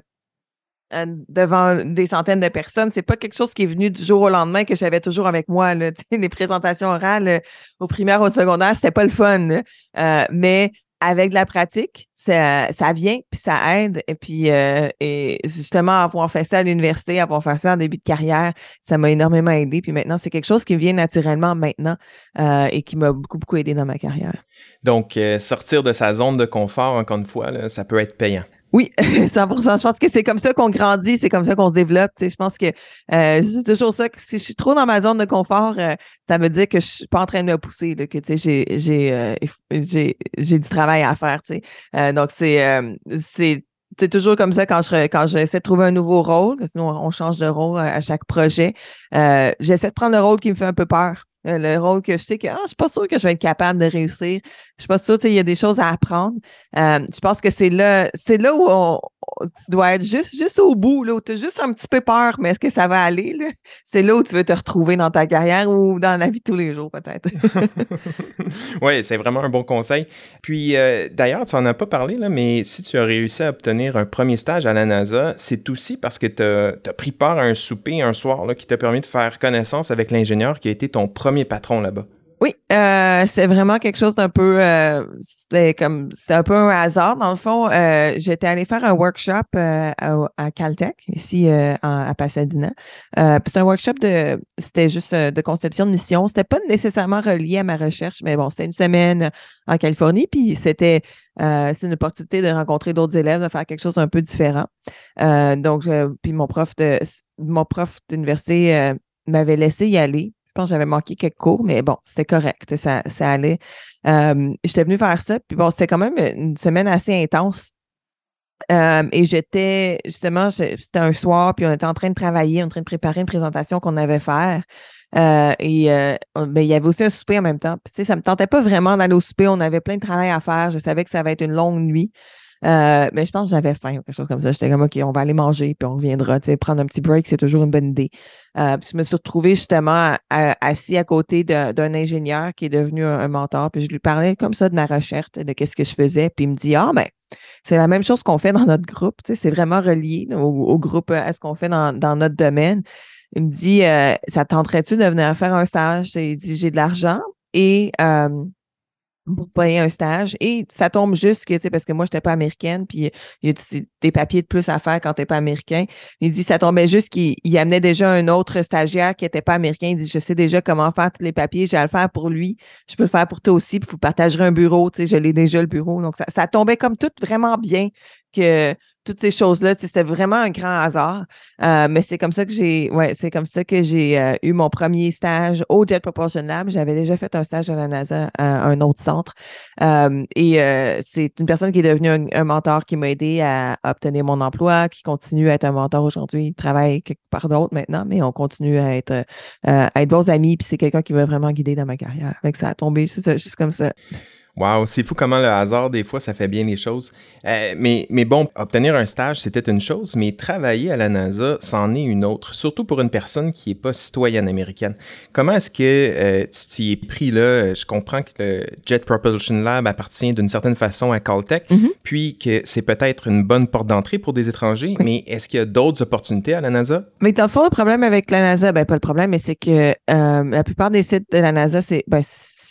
euh, devant des centaines de personnes. C'est pas quelque chose qui est venu du jour au lendemain que j'avais toujours avec moi. Là. Les présentations orales au primaire, au secondaire, c'était pas le fun. Euh, mais avec de la pratique, ça, ça vient, puis ça aide. Et puis, et justement, avoir fait ça à l'université, avoir fait ça en début de carrière, ça m'a énormément aidé. Puis maintenant, c'est quelque chose qui vient naturellement maintenant et qui m'a beaucoup, beaucoup aidé dans ma carrière. Donc, sortir de sa zone de confort, encore une fois, ça peut être payant. Oui, 100% Je pense que c'est comme ça qu'on grandit, c'est comme ça qu'on se développe. je pense que euh, c'est toujours ça. Que si je suis trop dans ma zone de confort, euh, ça veut dire que je suis pas en train de me pousser, là, que j'ai j'ai euh, j'ai du travail à faire. Euh, donc c'est c'est c'est toujours comme ça quand je quand j'essaie de trouver un nouveau rôle, sinon on change de rôle à chaque projet. j'essaie de prendre le rôle qui me fait un peu peur. Euh, le rôle que je sais que ah, je suis pas sûre que je vais être capable de réussir. Je suis pas sûre qu'il y a des choses à apprendre. Euh, je pense que c'est là, c'est là où tu dois être juste, juste au bout, là, où tu as juste un petit peu peur, mais est-ce que ça va aller? C'est là où tu veux te retrouver dans ta carrière ou dans la vie de tous les jours, peut-être. oui, c'est vraiment un bon conseil. Puis, euh, d'ailleurs, tu n'en as pas parlé, là, mais si tu as réussi à obtenir un premier stage à la NASA, c'est aussi parce que tu as, pris part à un souper un soir là, qui t'a permis de faire connaissance avec l'ingénieur qui a été ton premier patron là-bas. Oui, euh, c'est vraiment quelque chose d'un peu, euh, c'est comme, c'est un peu un hasard dans le fond. Euh, j'étais allée faire un workshop à, Caltech ici à Pasadena. c'est un workshop de, c'était juste de conception de mission. C'était pas nécessairement relié à ma recherche, mais bon, c'était une semaine en Californie, puis c'était, c'est une opportunité de rencontrer d'autres élèves, de faire quelque chose un peu différent. donc, puis mon prof de, mon prof d'université m'avait laissé y aller. Je pense que j'avais manqué quelques cours, mais bon, c'était correct. Ça, ça allait. Euh, j'étais venue faire ça. Puis bon, c'était quand même une semaine assez intense. Euh, et j'étais, justement, c'était un soir, puis on était en train de travailler, en train de préparer une présentation qu'on avait faire. Euh, et mais il y avait aussi un souper en même temps. Puis, tu sais, ça me tentait pas vraiment d'aller au souper. On avait plein de travail à faire. Je savais que ça allait être une longue nuit. Euh, mais je pense que j'avais faim ou quelque chose comme ça. J'étais comme, OK, on va aller manger, puis on reviendra. Tu sais, prendre un petit break, c'est toujours une bonne idée. Euh, puis je me suis retrouvée justement assis à côté d'un ingénieur qui est devenu un, mentor. Puis je lui parlais comme ça de ma recherche, de qu'est-ce que je faisais. Puis il me dit, ah, ben, c'est la même chose qu'on fait dans notre groupe. Tu sais, c'est vraiment relié au, groupe, à ce qu'on fait dans, notre domaine. Il me dit, euh, ça tenterait-tu de venir faire un stage? Il dit, j'ai de l'argent et pour payer un stage. Et ça tombe juste que, tu sais, parce que moi, je n'étais pas américaine, puis il y a des papiers de plus à faire quand tu n'es pas américain. Il dit, ça tombait juste qu'il amenait déjà un autre stagiaire qui n'était pas américain. Il dit, je sais déjà comment faire tous les papiers, je vais le faire pour lui, je peux le faire pour toi aussi, puis vous partagerez un bureau, tu sais, je l'ai déjà le bureau. Donc, ça, ça tombait comme tout vraiment bien que toutes ces choses-là, c'était vraiment un grand hasard. Euh, mais c'est comme ça que j'ai, ouais, c'est comme ça que j'ai euh, eu mon premier stage au Jet Propulsion Lab. J'avais déjà fait un stage à la NASA à un autre centre. Euh, et c'est une personne qui est devenue un, mentor qui m'a aidé à, obtenir mon emploi, qui continue à être un mentor aujourd'hui. Il travaille quelque part d'autre maintenant, mais on continue à être, à être bons amis. Puis c'est quelqu'un qui m'a vraiment guidé dans ma carrière. Avec ça a tombé, c'est juste comme ça. Wow, c'est fou comment le hasard, des fois, ça fait bien les choses. Euh, mais, mais bon, obtenir un stage, c'était une chose, mais travailler à la NASA, c'en est une autre, surtout pour une personne qui n'est pas citoyenne américaine. Comment est-ce que euh, tu t'y es pris là? Je comprends que le Jet Propulsion Lab appartient d'une certaine façon à Caltech, mm-hmm. puis que c'est peut-être une bonne porte d'entrée pour des étrangers, mais est-ce qu'il y a d'autres opportunités à la NASA? Mais dans le fond, le problème avec la NASA, ben pas le problème, mais c'est que euh, la plupart des sites de la NASA, c'est ben,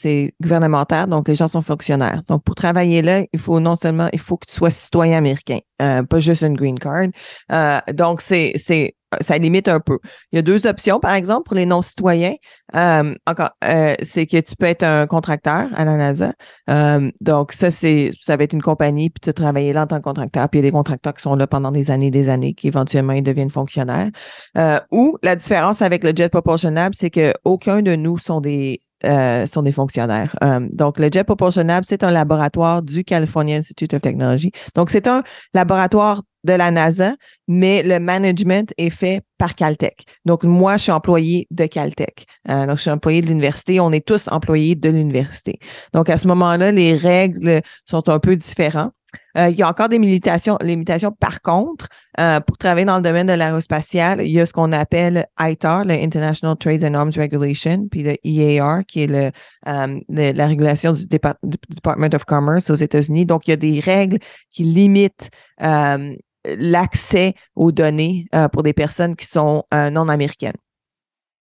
c'est gouvernementaire, donc les gens sont fonctionnaires. Donc, pour travailler là, il faut non seulement, il faut que tu sois citoyen américain, euh, pas juste une green card. Euh, donc, c'est, c'est, ça limite un peu. Il y a deux options, par exemple, pour les non-citoyens. Euh, encore, c'est que tu peux être un contracteur à la NASA. donc, ça, c'est, ça va être une compagnie, puis tu travailles là en tant que contracteur, puis il y a des contracteurs qui sont là pendant des années et des années, qui éventuellement ils deviennent fonctionnaires. ou la différence avec le Jet Propulsion c'est que aucun de nous sont des euh, sont des fonctionnaires. Euh, donc, le Jet Propulsion c'est un laboratoire du California Institute of Technology. Donc, c'est un laboratoire de la NASA, mais le management est fait par Caltech. Donc, moi, je suis employé de Caltech. Euh, donc, je suis employé de l'université. On est tous employés de l'université. Donc, à ce moment-là, les règles sont un peu différentes. Euh, il y a encore des limitations. Par contre, euh, pour travailler dans le domaine de l'aérospatiale, il y a ce qu'on appelle ITAR, le International Trades and Arms Regulation, puis le EAR, qui est le, euh, la régulation du, Department of Commerce aux États-Unis. Donc, il y a des règles qui limitent l'accès aux données pour des personnes qui sont non américaines.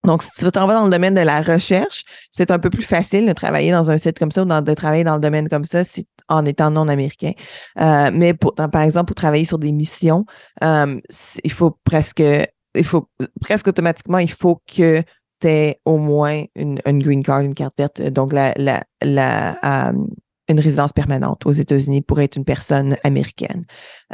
Donc, si tu veux t'en dans le domaine de la recherche, c'est un peu plus facile de travailler dans un site comme ça ou de travailler dans le domaine comme ça en étant non américain. Euh, mais par exemple, pour travailler sur des missions, euh, il faut presque, il faut presque automatiquement, il faut que tu aies au moins une, green card, une carte verte. Donc, la, la, la, euh, une résidence permanente aux États-Unis pour être une personne américaine.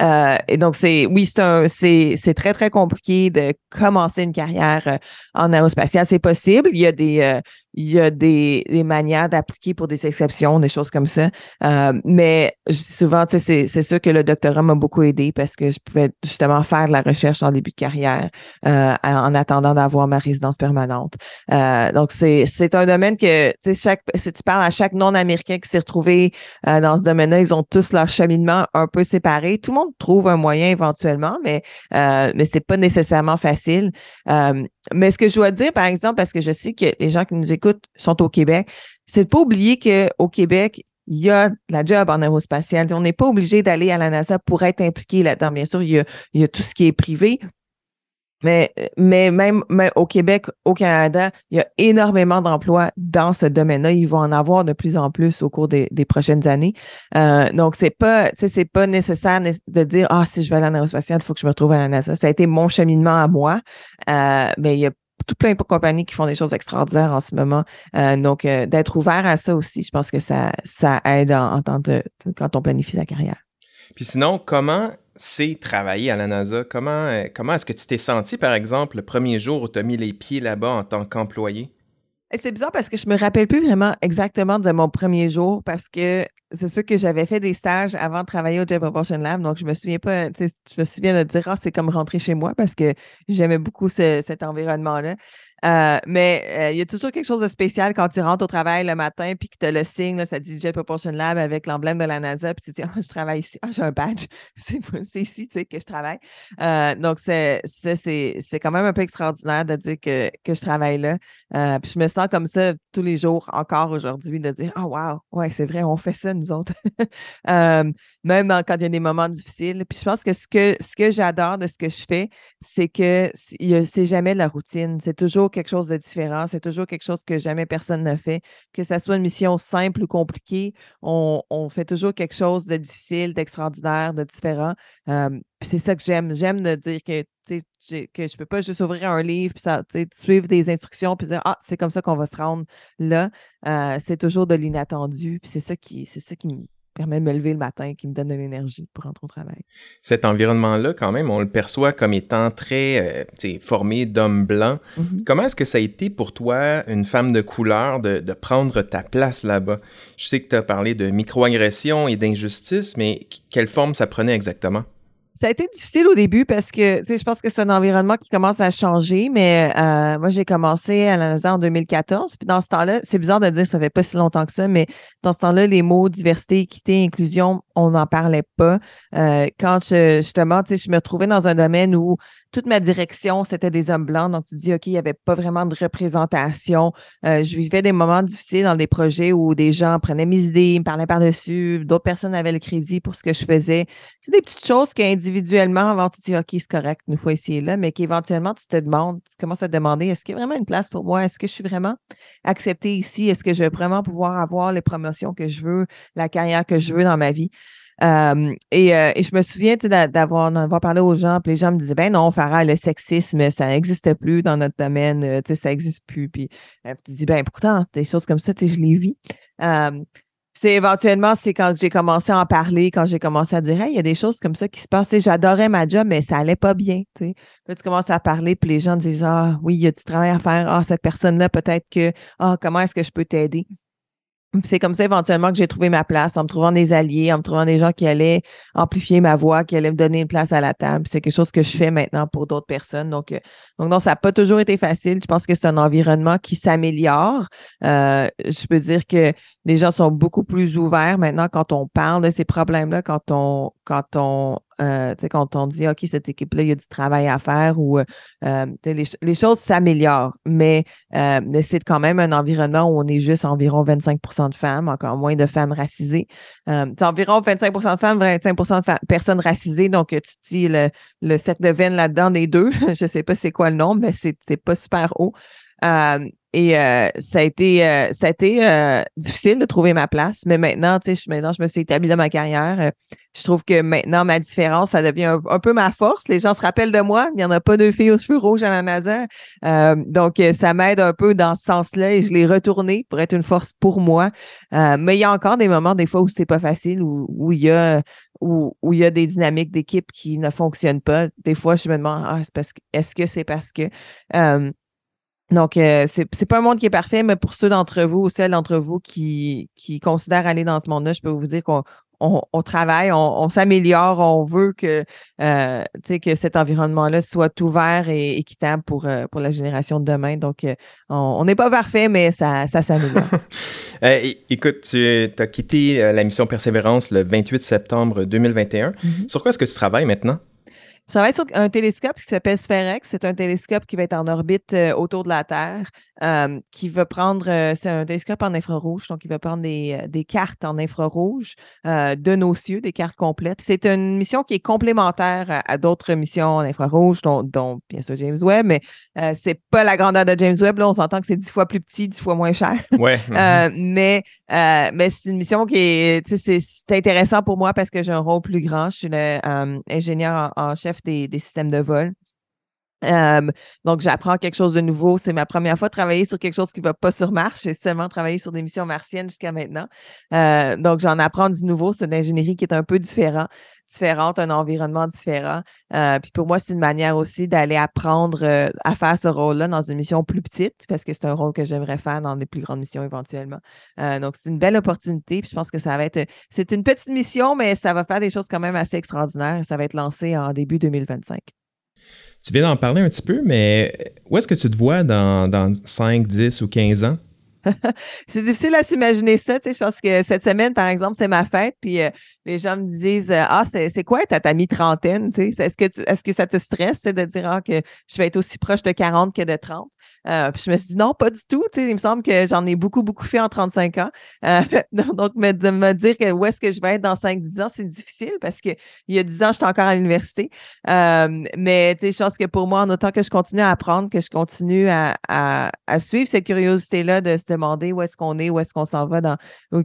Euh, et donc, c'est oui, c'est c'est très, très compliqué de commencer une carrière euh, en aérospatiale. C'est possible. Il y a des, euh, il y a des, des manières d'appliquer pour des exceptions, des choses comme ça. Euh, mais souvent, c'est, c'est sûr que le doctorat m'a beaucoup aidé parce que je pouvais justement faire de la recherche en début de carrière euh, en attendant d'avoir ma résidence permanente. Euh, donc, c'est, c'est un domaine que, chaque, si tu parles à chaque non-américain qui s'est retrouvé dans ce domaine-là, ils ont tous leur cheminement un peu séparé. Tout le monde trouve un moyen éventuellement, mais, mais c'est pas nécessairement facile. Mais ce que je dois dire, par exemple, parce que je sais que les gens qui nous écoutent sont au Québec, c'est de pas oublier qu'au Québec, il y a la job en aérospatiale. On n'est pas obligé d'aller à la NASA pour être impliqué là-dedans. Bien sûr, il y, a, tout ce qui est privé, mais, mais même, au Québec, au Canada, il y a énormément d'emplois dans ce domaine-là. Ils vont en avoir de plus en plus au cours des, prochaines années. Euh, donc, c'est pas, c'est pas nécessaire de dire Ah, si je vais aller en aérospatiale, il faut que je me retrouve à la NASA. Ça a été mon cheminement à moi. Euh, mais il y a tout plein de compagnies qui font des choses extraordinaires en ce moment. Euh, donc, d'être ouvert à ça aussi, je pense que ça, ça aide en, tant quand on planifie sa carrière. Puis sinon, comment c'est travailler à la NASA? Comment, euh, comment est-ce que tu t'es senti, par exemple, le premier jour où tu as mis les pieds là-bas en tant qu'employé? C'est bizarre parce que je me rappelle plus vraiment exactement de mon premier jour parce que c'est sûr que j'avais fait des stages avant de travailler au Jet Propulsion Lab, donc je me souviens pas, je me souviens de dire, ah, c'est comme rentrer chez moi parce que j'aimais beaucoup cet environnement-là. Euh, mais euh, il y a toujours quelque chose de spécial quand tu rentres au travail le matin puis que tu as le signe, ça dit Jet Propulsion Lab avec l'emblème de la NASA, puis tu te dis, ah, je travaille ici, ah, j'ai un badge, c'est ici tu sais, que je travaille. Euh, donc, c'est quand même un peu extraordinaire de dire que, que je travaille là. puis je me sens comme ça tous les jours, encore aujourd'hui, de dire, oh, wow, ouais, c'est vrai, on fait ça, nous autres. même quand il y a des moments difficiles. Puis je pense que ce que, ce que j'adore de ce que je fais, c'est que c'est jamais la routine. C'est toujours quelque chose de différent. C'est toujours quelque chose que jamais personne n'a fait. Que ce soit une mission simple ou compliquée, on, fait toujours quelque chose de difficile, d'extraordinaire, de différent. puis c'est ça que j'aime. J'aime de dire que, que je ne peux pas juste ouvrir un livre, puis ça, suivre des instructions, puis dire Ah, c'est comme ça qu'on va se rendre là. Euh, c'est toujours de l'inattendu. Puis c'est ça qui, c'est ça qui permet de me lever le matin, qui me donne de l'énergie pour rentrer au travail. Cet environnement-là, quand même, on le perçoit comme étant très euh, formé d'hommes blancs. Mm-hmm. Comment est-ce que ça a été pour toi, une femme de couleur, de, de prendre ta place là-bas? Je sais que tu as parlé de microagression et d'injustice, mais quelle forme ça prenait exactement? Ça a été difficile au début parce que je pense que c'est un environnement qui commence à changer, mais euh, moi, j'ai commencé à la NASA en 2014. Puis dans ce temps-là, c'est bizarre de dire que ça fait pas si longtemps que ça, mais dans ce temps-là, les mots diversité, équité, inclusion, on n'en parlait pas. Euh, quand je, justement, je me trouvais dans un domaine où toute ma direction, c'était des hommes blancs. Donc, tu dis, OK, il n'y avait pas vraiment de représentation. Euh, je vivais des moments difficiles dans des projets où des gens prenaient mes idées, me parlaient par-dessus, d'autres personnes avaient le crédit pour ce que je faisais. C'est des petites choses qu'individuellement, avant, tu dis, OK, c'est correct, une fois ici et là, mais qu'éventuellement, tu te demandes, tu commences à te demander, est-ce qu'il y a vraiment une place pour moi? Est-ce que je suis vraiment acceptée ici? Est-ce que je vais vraiment pouvoir avoir les promotions que je veux, la carrière que je veux dans ma vie? Euh, et, je me souviens d'avoir parlé aux gens, puis les gens me disaient Ben non, Farah, le sexisme, ça n'existe plus dans notre domaine, euh, ça n'existe plus. Puis tu dis Ben pourtant, des choses comme ça, je les vis. c'est éventuellement, c'est quand j'ai commencé à en parler, quand j'ai commencé à dire il y a des choses comme ça qui se passent. J'adorais ma job, mais ça allait pas bien. Puis tu commences à parler, puis les gens disent Ah oui, il y a du travail à faire. Ah, cette personne-là, peut-être que Ah, comment est-ce que je peux t'aider? C'est comme ça éventuellement que j'ai trouvé ma place, en me trouvant des alliés, en me trouvant des gens qui allaient amplifier ma voix, qui allaient me donner une place à la table. C'est quelque chose que je fais maintenant pour d'autres personnes. Donc, euh, donc non, ça n'a pas toujours été facile. Je pense que c'est un environnement qui s'améliore. Euh, je peux dire que les gens sont beaucoup plus ouverts maintenant quand on parle de ces problèmes-là, quand on, quand on euh, quand on dit, OK, cette équipe-là, il y a du travail à faire ou les, choses s'améliorent, mais, mais c'est quand même un environnement où on est juste environ 25% de femmes, encore moins de femmes racisées. c'est environ 25% de femmes, 25% de personnes racisées, donc tu dis le, le cercle de veine là-dedans des deux, je ne sais pas c'est quoi le nombre, mais c'est pas super haut. Et euh, ça a été, euh, ça a été euh, difficile de trouver ma place, mais maintenant, tu sais, maintenant, je me suis établie dans ma carrière. je trouve que maintenant, ma différence, ça devient un, peu ma force. Les gens se rappellent de moi. Il n'y en a pas deux filles aux cheveux rouges à la NASA. donc, ça m'aide un peu dans ce sens-là et je l'ai retourné pour être une force pour moi. mais il y a encore des moments, des fois, où c'est pas facile, où, où il y a où, où, il y a des dynamiques d'équipe qui ne fonctionnent pas. Des fois, je me demande, ah, est-ce que c'est parce que donc, euh, c'est, c'est pas un monde qui est parfait, mais pour ceux d'entre vous ou celles d'entre vous qui, qui considèrent aller dans ce monde-là, je peux vous dire qu'on on, travaille, on, s'améliore, on veut que, euh, que cet environnement-là soit ouvert et équitable pour, euh, pour la génération de demain. Donc, euh, on n'est pas parfait, mais ça, ça s'améliore. écoute, tu as quitté la mission Persévérance le 28 septembre 2021. Mm-hmm. Sur quoi est-ce que tu travailles maintenant? Je travaille sur un télescope qui s'appelle Spherex. C'est un télescope qui va être en orbite euh, autour de la Terre, euh, qui va prendre, euh, c'est un télescope en infrarouge, donc il va prendre des, des cartes en infrarouge de nos cieux, des cartes complètes. C'est une mission qui est complémentaire à, d'autres missions en infrarouge, dont, dont, bien sûr James Webb, mais c'est pas la grandeur de James Webb. Là, on s'entend que c'est dix fois plus petit, dix fois moins cher. Ouais. mais mais c'est une mission qui est, c'est, intéressant pour moi parce que j'ai un rôle plus grand. Je suis l'ingénieur en chef des, systèmes de vol. donc, j'apprends quelque chose de nouveau. C'est ma première fois de travailler sur quelque chose qui ne va pas sur Mars. J'ai seulement travaillé sur des missions martiennes jusqu'à maintenant. Euh, donc, j'en apprends du nouveau. C'est une ingénierie qui est un peu différent, différente, un environnement différent. Euh, puis pour moi, c'est une manière aussi d'aller apprendre euh, à faire ce rôle-là dans une mission plus petite, parce que c'est un rôle que j'aimerais faire dans des plus grandes missions éventuellement. donc, c'est une belle opportunité. Puis je pense que ça va être. C'est une petite mission, mais ça va faire des choses quand même assez extraordinaires. Ça va être lancé en début 2025. Tu viens d'en parler un petit peu, mais où est-ce que tu te vois dans, dans 5, 10 ou 15 ans? c'est difficile à s'imaginer ça. Je pense que cette semaine, par exemple, c'est ma fête, puis euh, les gens me disent euh, Ah, c'est quoi ta, ta mi-trentaine? Est-ce que, est -ce que ça te stresse de dire ah, que je vais être aussi proche de 40 que de 30? Euh, puis je me suis dit non, pas du tout. il me semble que j'en ai beaucoup, beaucoup fait en 35 ans. Euh, donc, me, de me dire que où est-ce que je vais être dans 5-10 ans, c'est difficile parce qu'il y a 10 ans, j'étais encore à l'université. Euh, mais je pense que pour moi, en autant que je continue à apprendre, que je continue à, suivre cette curiosité-là de se demander où est-ce qu'on est, où est-ce qu'on s'en va, dans,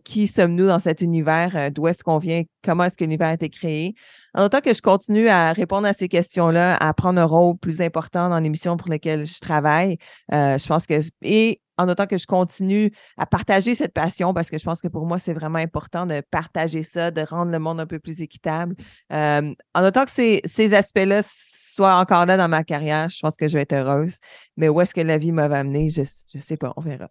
qui sommes-nous dans cet univers, d'où est-ce qu'on vient, comment est-ce que l'univers a été créé. En autant que je continue à répondre à ces questions-là, à prendre un rôle plus important dans l'émission pour lesquelles je travaille, euh, je pense que. Et en autant que je continue à partager cette passion, parce que je pense que pour moi, c'est vraiment important de partager ça, de rendre le monde un peu plus équitable. Euh, en autant que ces, ces aspects-là soient encore là dans ma carrière, je pense que je vais être heureuse. Mais où est-ce que la vie m'a amené, je ne sais pas, on verra.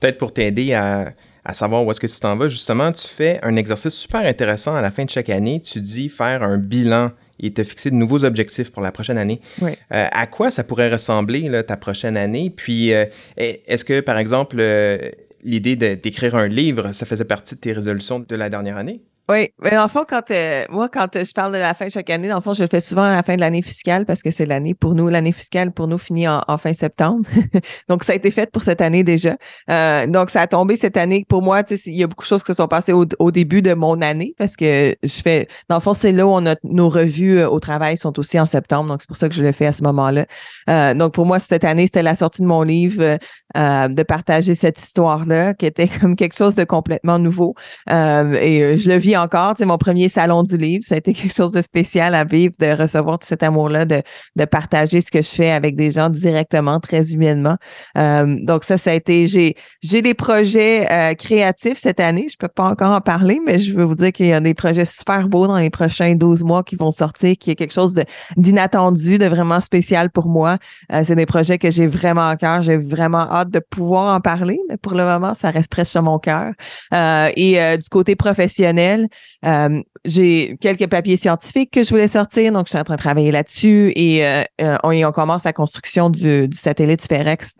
Peut-être pour t'aider à, à savoir où est-ce que tu t'en vas, justement, tu fais un exercice super intéressant à la fin de chaque année. Tu dis faire un bilan et te fixer de nouveaux objectifs pour la prochaine année. Oui. Euh, à quoi ça pourrait ressembler là, ta prochaine année? Puis, euh, est-ce que, par exemple, euh, l'idée d'écrire un livre, ça faisait partie de tes résolutions de la dernière année? Oui, mais le fond, quand euh, moi, quand euh, je parle de la fin chaque année, dans le fond, je le fais souvent à la fin de l'année fiscale parce que c'est l'année pour nous, l'année fiscale pour nous finit en, fin septembre. donc, ça a été fait pour cette année déjà. Euh, donc, ça a tombé cette année. Pour moi, il y a beaucoup de choses qui sont passées au, début de mon année parce que je fais, dans le fond, c'est là où on a, nos revues au travail sont aussi en septembre. Donc, c'est pour ça que je le fais à ce moment-là. donc, pour moi, cette année, c'était la sortie de mon livre, de partager cette histoire-là qui était comme quelque chose de complètement nouveau. et je le vis encore. C'est mon premier salon du livre. Ça a été quelque chose de spécial à vivre, de recevoir tout cet amour-là, de, de partager ce que je fais avec des gens directement, très humainement. Euh, donc ça, ça a été. J'ai j'ai des projets euh, créatifs cette année. Je peux pas encore en parler, mais je veux vous dire qu'il y a des projets super beaux dans les prochains 12 mois qui vont sortir, qui est quelque chose d'inattendu, de, vraiment spécial pour moi. Euh, c'est des projets que j'ai vraiment à cœur. J'ai vraiment hâte de pouvoir en parler, mais pour le moment, ça reste presque sur mon cœur. et du côté professionnel. Euh, j'ai quelques papiers scientifiques que je voulais sortir, donc je suis en train de travailler là-dessus et euh, euh, on, on, commence la construction du, du satellite SpareX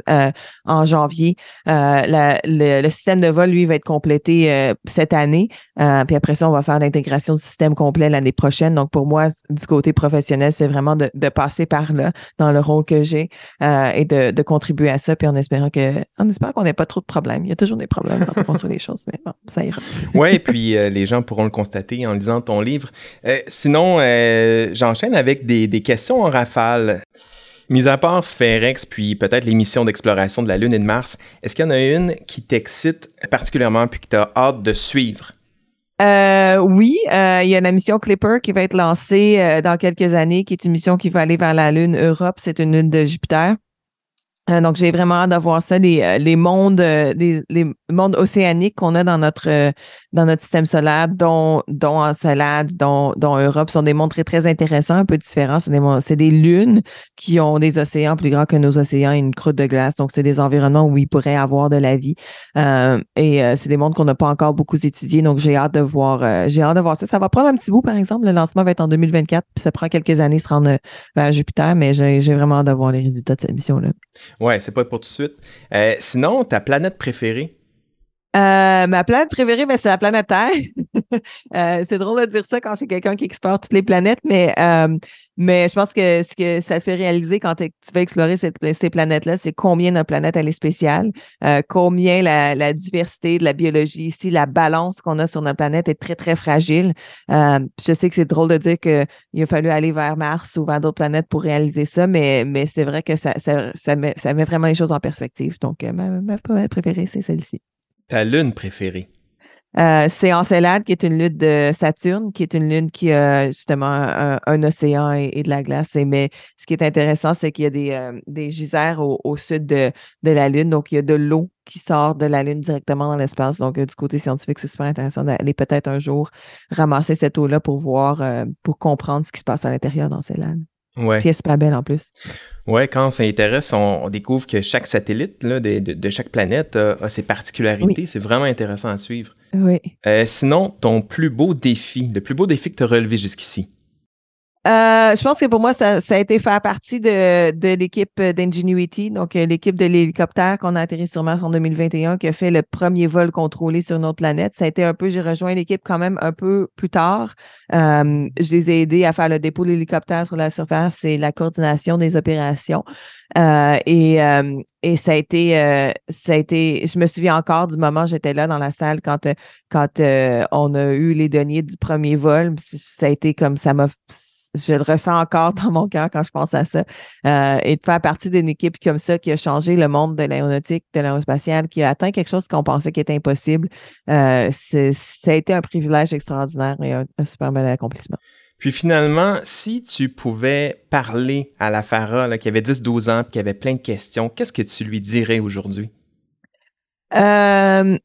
en janvier. La, le, le, système de vol, lui, va être complété cette année. puis après ça, on va faire l'intégration du système complet l'année prochaine. Donc pour moi, du côté professionnel, c'est vraiment de, de, passer par là dans le rôle que j'ai et de, de, contribuer à ça. Puis en espérant que, en espérant qu'on n'ait pas trop de problèmes. Il y a toujours des problèmes quand on construit des choses, mais bon, ça ira. oui, et puis euh, les gens pourront le constater en lisant ton livre. Euh, sinon, euh, j'enchaîne avec des, des, questions en rafale. Mis à part Sphérex, puis peut-être les missions d'exploration de la Lune et de Mars, est-ce qu'il y en a une qui t'excite particulièrement puis que tu as hâte de suivre? Euh, oui, euh, il y a la mission Clipper qui va être lancée euh, dans quelques années, qui est une mission qui va aller vers la Lune Europe. C'est une lune de Jupiter. Euh, donc, j'ai vraiment hâte d'avoir ça, les, euh, les mondes, euh, les, mondes océaniques qu'on a dans notre, dans notre système solaire, dont, dont Encelade, dont, dont Europe, sont des mondes très, très intéressants, un peu différents. C'est des, des lunes qui ont des océans plus grands que nos océans et une croûte de glace. Donc, c'est des environnements où il pourrait avoir de la vie. et c'est des mondes qu'on n'a pas encore beaucoup étudiés. Donc, j'ai hâte de voir, j'ai hâte de voir ça. Ça va prendre un petit bout, par exemple. Le lancement va être en 2024, puis ça prend quelques années de se rendre vers Jupiter, mais j'ai vraiment hâte de voir les résultats de cette mission-là. Ouais, c'est pas pour tout de suite. Euh, sinon, ta planète préférée? Euh, ma planète préférée, ben, c'est la planète Terre. euh, c'est drôle de dire ça quand j'ai quelqu'un qui explore toutes les planètes, mais, euh, mais je pense que ce que ça te fait réaliser quand tu vas explorer ces planètes-là, c'est combien notre planète elle est spéciale, euh, combien la, la, diversité de la biologie ici, la balance qu'on a sur notre planète est très, très fragile. Euh, je sais que c'est drôle de dire qu'il a fallu aller vers Mars ou vers d'autres planètes pour réaliser ça, mais, mais c'est vrai que ça, ça, ça, met, ça met vraiment les choses en perspective. Donc, ma, ma planète préférée, c'est celle-ci. Ta lune préférée? Euh, c'est Encelade, qui est une lune de Saturne, qui est une lune qui a justement un, océan et, de la glace. mais ce qui est intéressant, c'est qu'il y a des, euh, des gisères au, sud de, la Lune. Donc, il y a de l'eau qui sort de la Lune directement dans l'espace. Donc, euh, du côté scientifique, c'est super intéressant d'aller peut-être un jour ramasser cette eau-là pour voir, pour comprendre ce qui se passe à l'intérieur d'Encelade. Ouais. Est super belle en plus. Ouais, quand on s'intéresse, on, découvre que chaque satellite là, de, de, chaque planète a, ses particularités. C'est vraiment intéressant à suivre. Oui. Euh, sinon, ton plus beau défi, le plus beau défi que tu as relevé jusqu'ici? Euh, je pense que pour moi, ça, a été faire partie de, l'équipe d'Ingenuity, donc euh, l'équipe de l'hélicoptère qu'on a atterri sur Mars en 2021, qui a fait le premier vol contrôlé sur notre planète. Ça a été un peu, j'ai rejoint l'équipe quand même un peu plus tard. Euh, je les ai aidés à faire le dépôt de l'hélicoptère sur la surface et la coordination des opérations. Et, ça a été, ça a été, je me souviens encore du moment, j'étais là dans la salle quand, quand on a eu les deniers du premier vol. Ça a été comme ça m'a je le ressens encore dans mon cœur quand je pense à ça. Euh, et de faire partie d'une équipe comme ça qui a changé le monde de l'aéronautique, de l'aérospatiale, qui a atteint quelque chose qu'on pensait qui était impossible, euh, ça a été un privilège extraordinaire et un, super bel accomplissement. Puis finalement, si tu pouvais parler à la Farah qui avait 10-12 ans et qui avait plein de questions, qu'est-ce que tu lui dirais aujourd'hui? Euh,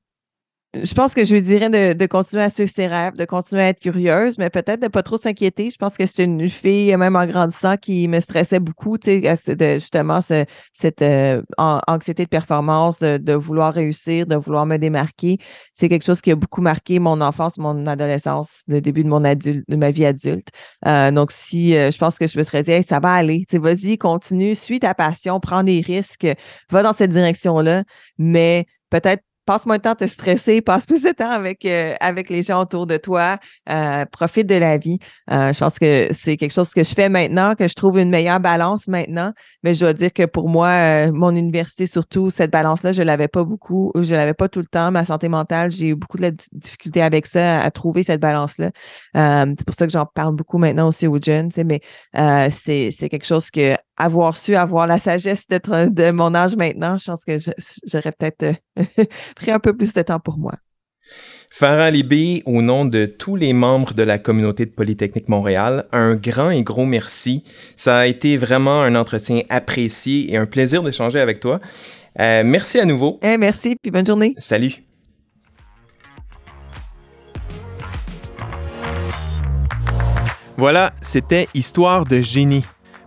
je pense que je lui dirais de, de, continuer à suivre ses rêves, de continuer à être curieuse, mais peut-être de pas trop s'inquiéter. Je pense que c'est une fille, même en grandissant, qui me stressait beaucoup, tu sais, de, justement ce, cette euh, anxiété de performance, de, de, vouloir réussir, de vouloir me démarquer. C'est quelque chose qui a beaucoup marqué mon enfance, mon adolescence, le début de mon adulte, de ma vie adulte. Euh, donc, si euh, je pense que je me serais dit, ça va aller, tu sais, vas-y, continue, suis ta passion, prends des risques, va dans cette direction-là, mais peut-être passe moins de temps à te stresser, passe plus de temps avec, euh, avec les gens autour de toi, euh, profite de la vie. Euh, je pense que c'est quelque chose que je fais maintenant, que je trouve une meilleure balance maintenant. Mais je dois dire que pour moi, mon université, surtout, cette balance-là, je l'avais pas beaucoup, je l'avais pas tout le temps. Ma santé mentale, j'ai eu beaucoup de difficultés avec ça, à trouver cette balance-là. c'est pour ça que j'en parle beaucoup maintenant aussi aux jeunes, mais c'est, c'est quelque chose que avoir su avoir la sagesse d'être de mon âge maintenant, je pense que j'aurais peut-être euh, pris un peu plus de temps pour moi. Farah Libé, au nom de tous les membres de la communauté de Polytechnique Montréal, un grand et gros merci. Ça a été vraiment un entretien apprécié et un plaisir d'échanger avec toi. Euh, merci à nouveau. Eh, merci, puis bonne journée. Salut. Voilà, c'était Histoire de génie.